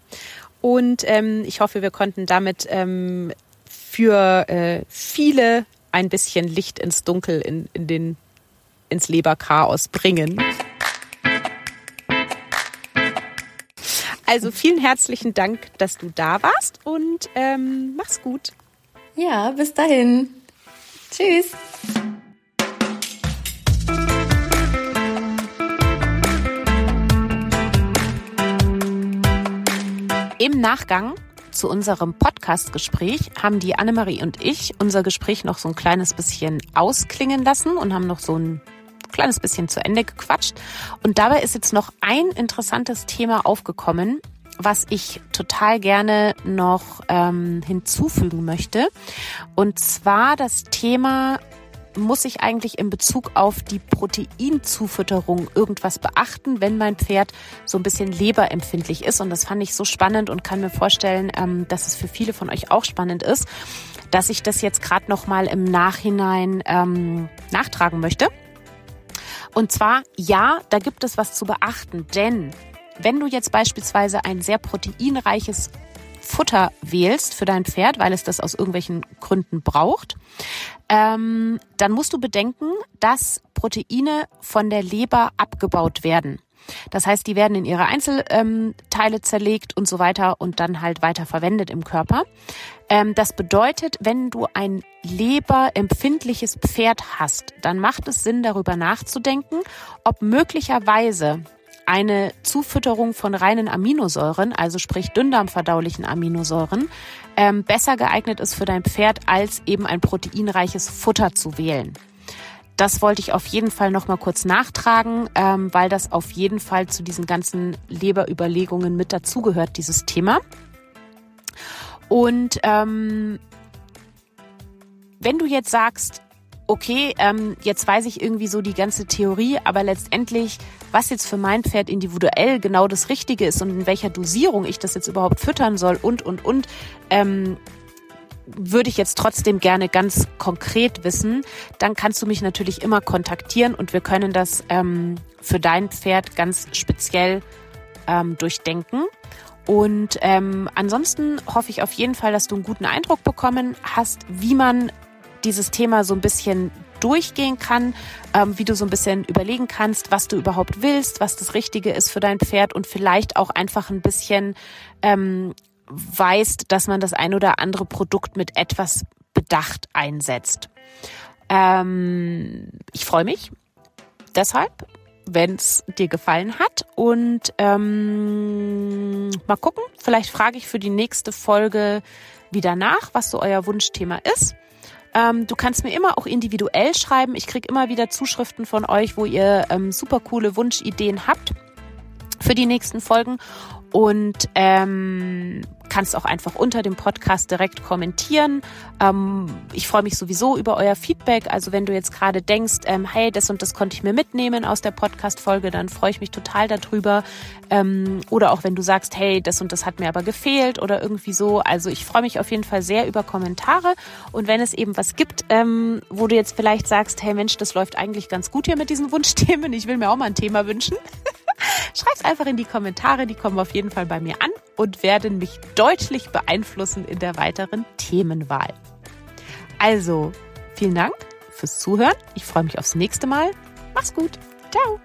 Und ähm, ich hoffe, wir konnten damit ähm, für äh, viele ein bisschen Licht ins Dunkel in, in den, ins Leberchaos bringen. Also vielen herzlichen Dank, dass du da warst und ähm, mach's gut. Ja, bis dahin. Tschüss. Im Nachgang zu unserem Podcast-Gespräch haben die Annemarie und ich unser Gespräch noch so ein kleines bisschen ausklingen lassen und haben noch so ein kleines bisschen zu Ende gequatscht. Und dabei ist jetzt noch ein interessantes Thema aufgekommen, was ich total gerne noch ähm, hinzufügen möchte. Und zwar das Thema muss ich eigentlich in Bezug auf die Proteinzufütterung irgendwas beachten, wenn mein Pferd so ein bisschen leberempfindlich ist? Und das fand ich so spannend und kann mir vorstellen, ähm, dass es für viele von euch auch spannend ist, dass ich das jetzt gerade noch mal im Nachhinein ähm, nachtragen möchte. Und zwar, ja, da gibt es was zu beachten, denn wenn du jetzt beispielsweise ein sehr proteinreiches Futter wählst für dein Pferd, weil es das aus irgendwelchen Gründen braucht, ähm, dann musst du bedenken, dass Proteine von der Leber abgebaut werden. Das heißt, die werden in ihre Einzelteile ähm, zerlegt und so weiter und dann halt weiter verwendet im Körper. Ähm, das bedeutet, wenn du ein leberempfindliches Pferd hast, dann macht es Sinn, darüber nachzudenken, ob möglicherweise eine Zufütterung von reinen Aminosäuren, also sprich dünndarmverdaulichen Aminosäuren, ähm, besser geeignet ist für dein Pferd, als eben ein proteinreiches Futter zu wählen. Das wollte ich auf jeden Fall noch mal kurz nachtragen, ähm, weil das auf jeden Fall zu diesen ganzen Leberüberlegungen mit dazugehört, dieses Thema. Und ähm, wenn du jetzt sagst, okay, ähm, jetzt weiß ich irgendwie so die ganze Theorie, aber letztendlich, was jetzt für mein Pferd individuell genau das Richtige ist und in welcher Dosierung ich das jetzt überhaupt füttern soll und, und, und, ähm, würde ich jetzt trotzdem gerne ganz konkret wissen, dann kannst du mich natürlich immer kontaktieren und wir können das ähm, für dein Pferd ganz speziell ähm, durchdenken. Und ähm, ansonsten hoffe ich auf jeden Fall, dass du einen guten Eindruck bekommen hast, wie man dieses Thema so ein bisschen durchgehen kann, ähm, wie du so ein bisschen überlegen kannst, was du überhaupt willst, was das Richtige ist für dein Pferd und vielleicht auch einfach ein bisschen ähm, weißt, dass man das ein oder andere Produkt mit etwas Bedacht einsetzt. Ähm, ich freue mich deshalb, wenn es dir gefallen hat und ähm, mal gucken, vielleicht frage ich für die nächste Folge wieder nach, was so euer Wunschthema ist. Ähm, du kannst mir immer auch individuell schreiben. Ich kriege immer wieder Zuschriften von euch, wo ihr ähm, super coole Wunschideen habt für die nächsten Folgen. Und ähm, kannst auch einfach unter dem Podcast direkt kommentieren. Ähm, ich freue mich sowieso über euer Feedback. Also wenn du jetzt gerade denkst, ähm, hey, das und das konnte ich mir mitnehmen aus der Podcast-Folge, dann freue ich mich total darüber. Ähm, oder auch wenn du sagst, hey, das und das hat mir aber gefehlt oder irgendwie so. Also ich freue mich auf jeden Fall sehr über Kommentare. Und wenn es eben was gibt, ähm, wo du jetzt vielleicht sagst, hey Mensch, das läuft eigentlich ganz gut hier mit diesen Wunschthemen. Ich will mir auch mal ein Thema wünschen. *laughs* Schreib's einfach in die Kommentare, die kommen auf jeden Fall bei mir an und werden mich deutlich beeinflussen in der weiteren Themenwahl. Also, vielen Dank fürs Zuhören. Ich freue mich aufs nächste Mal. Mach's gut. Ciao.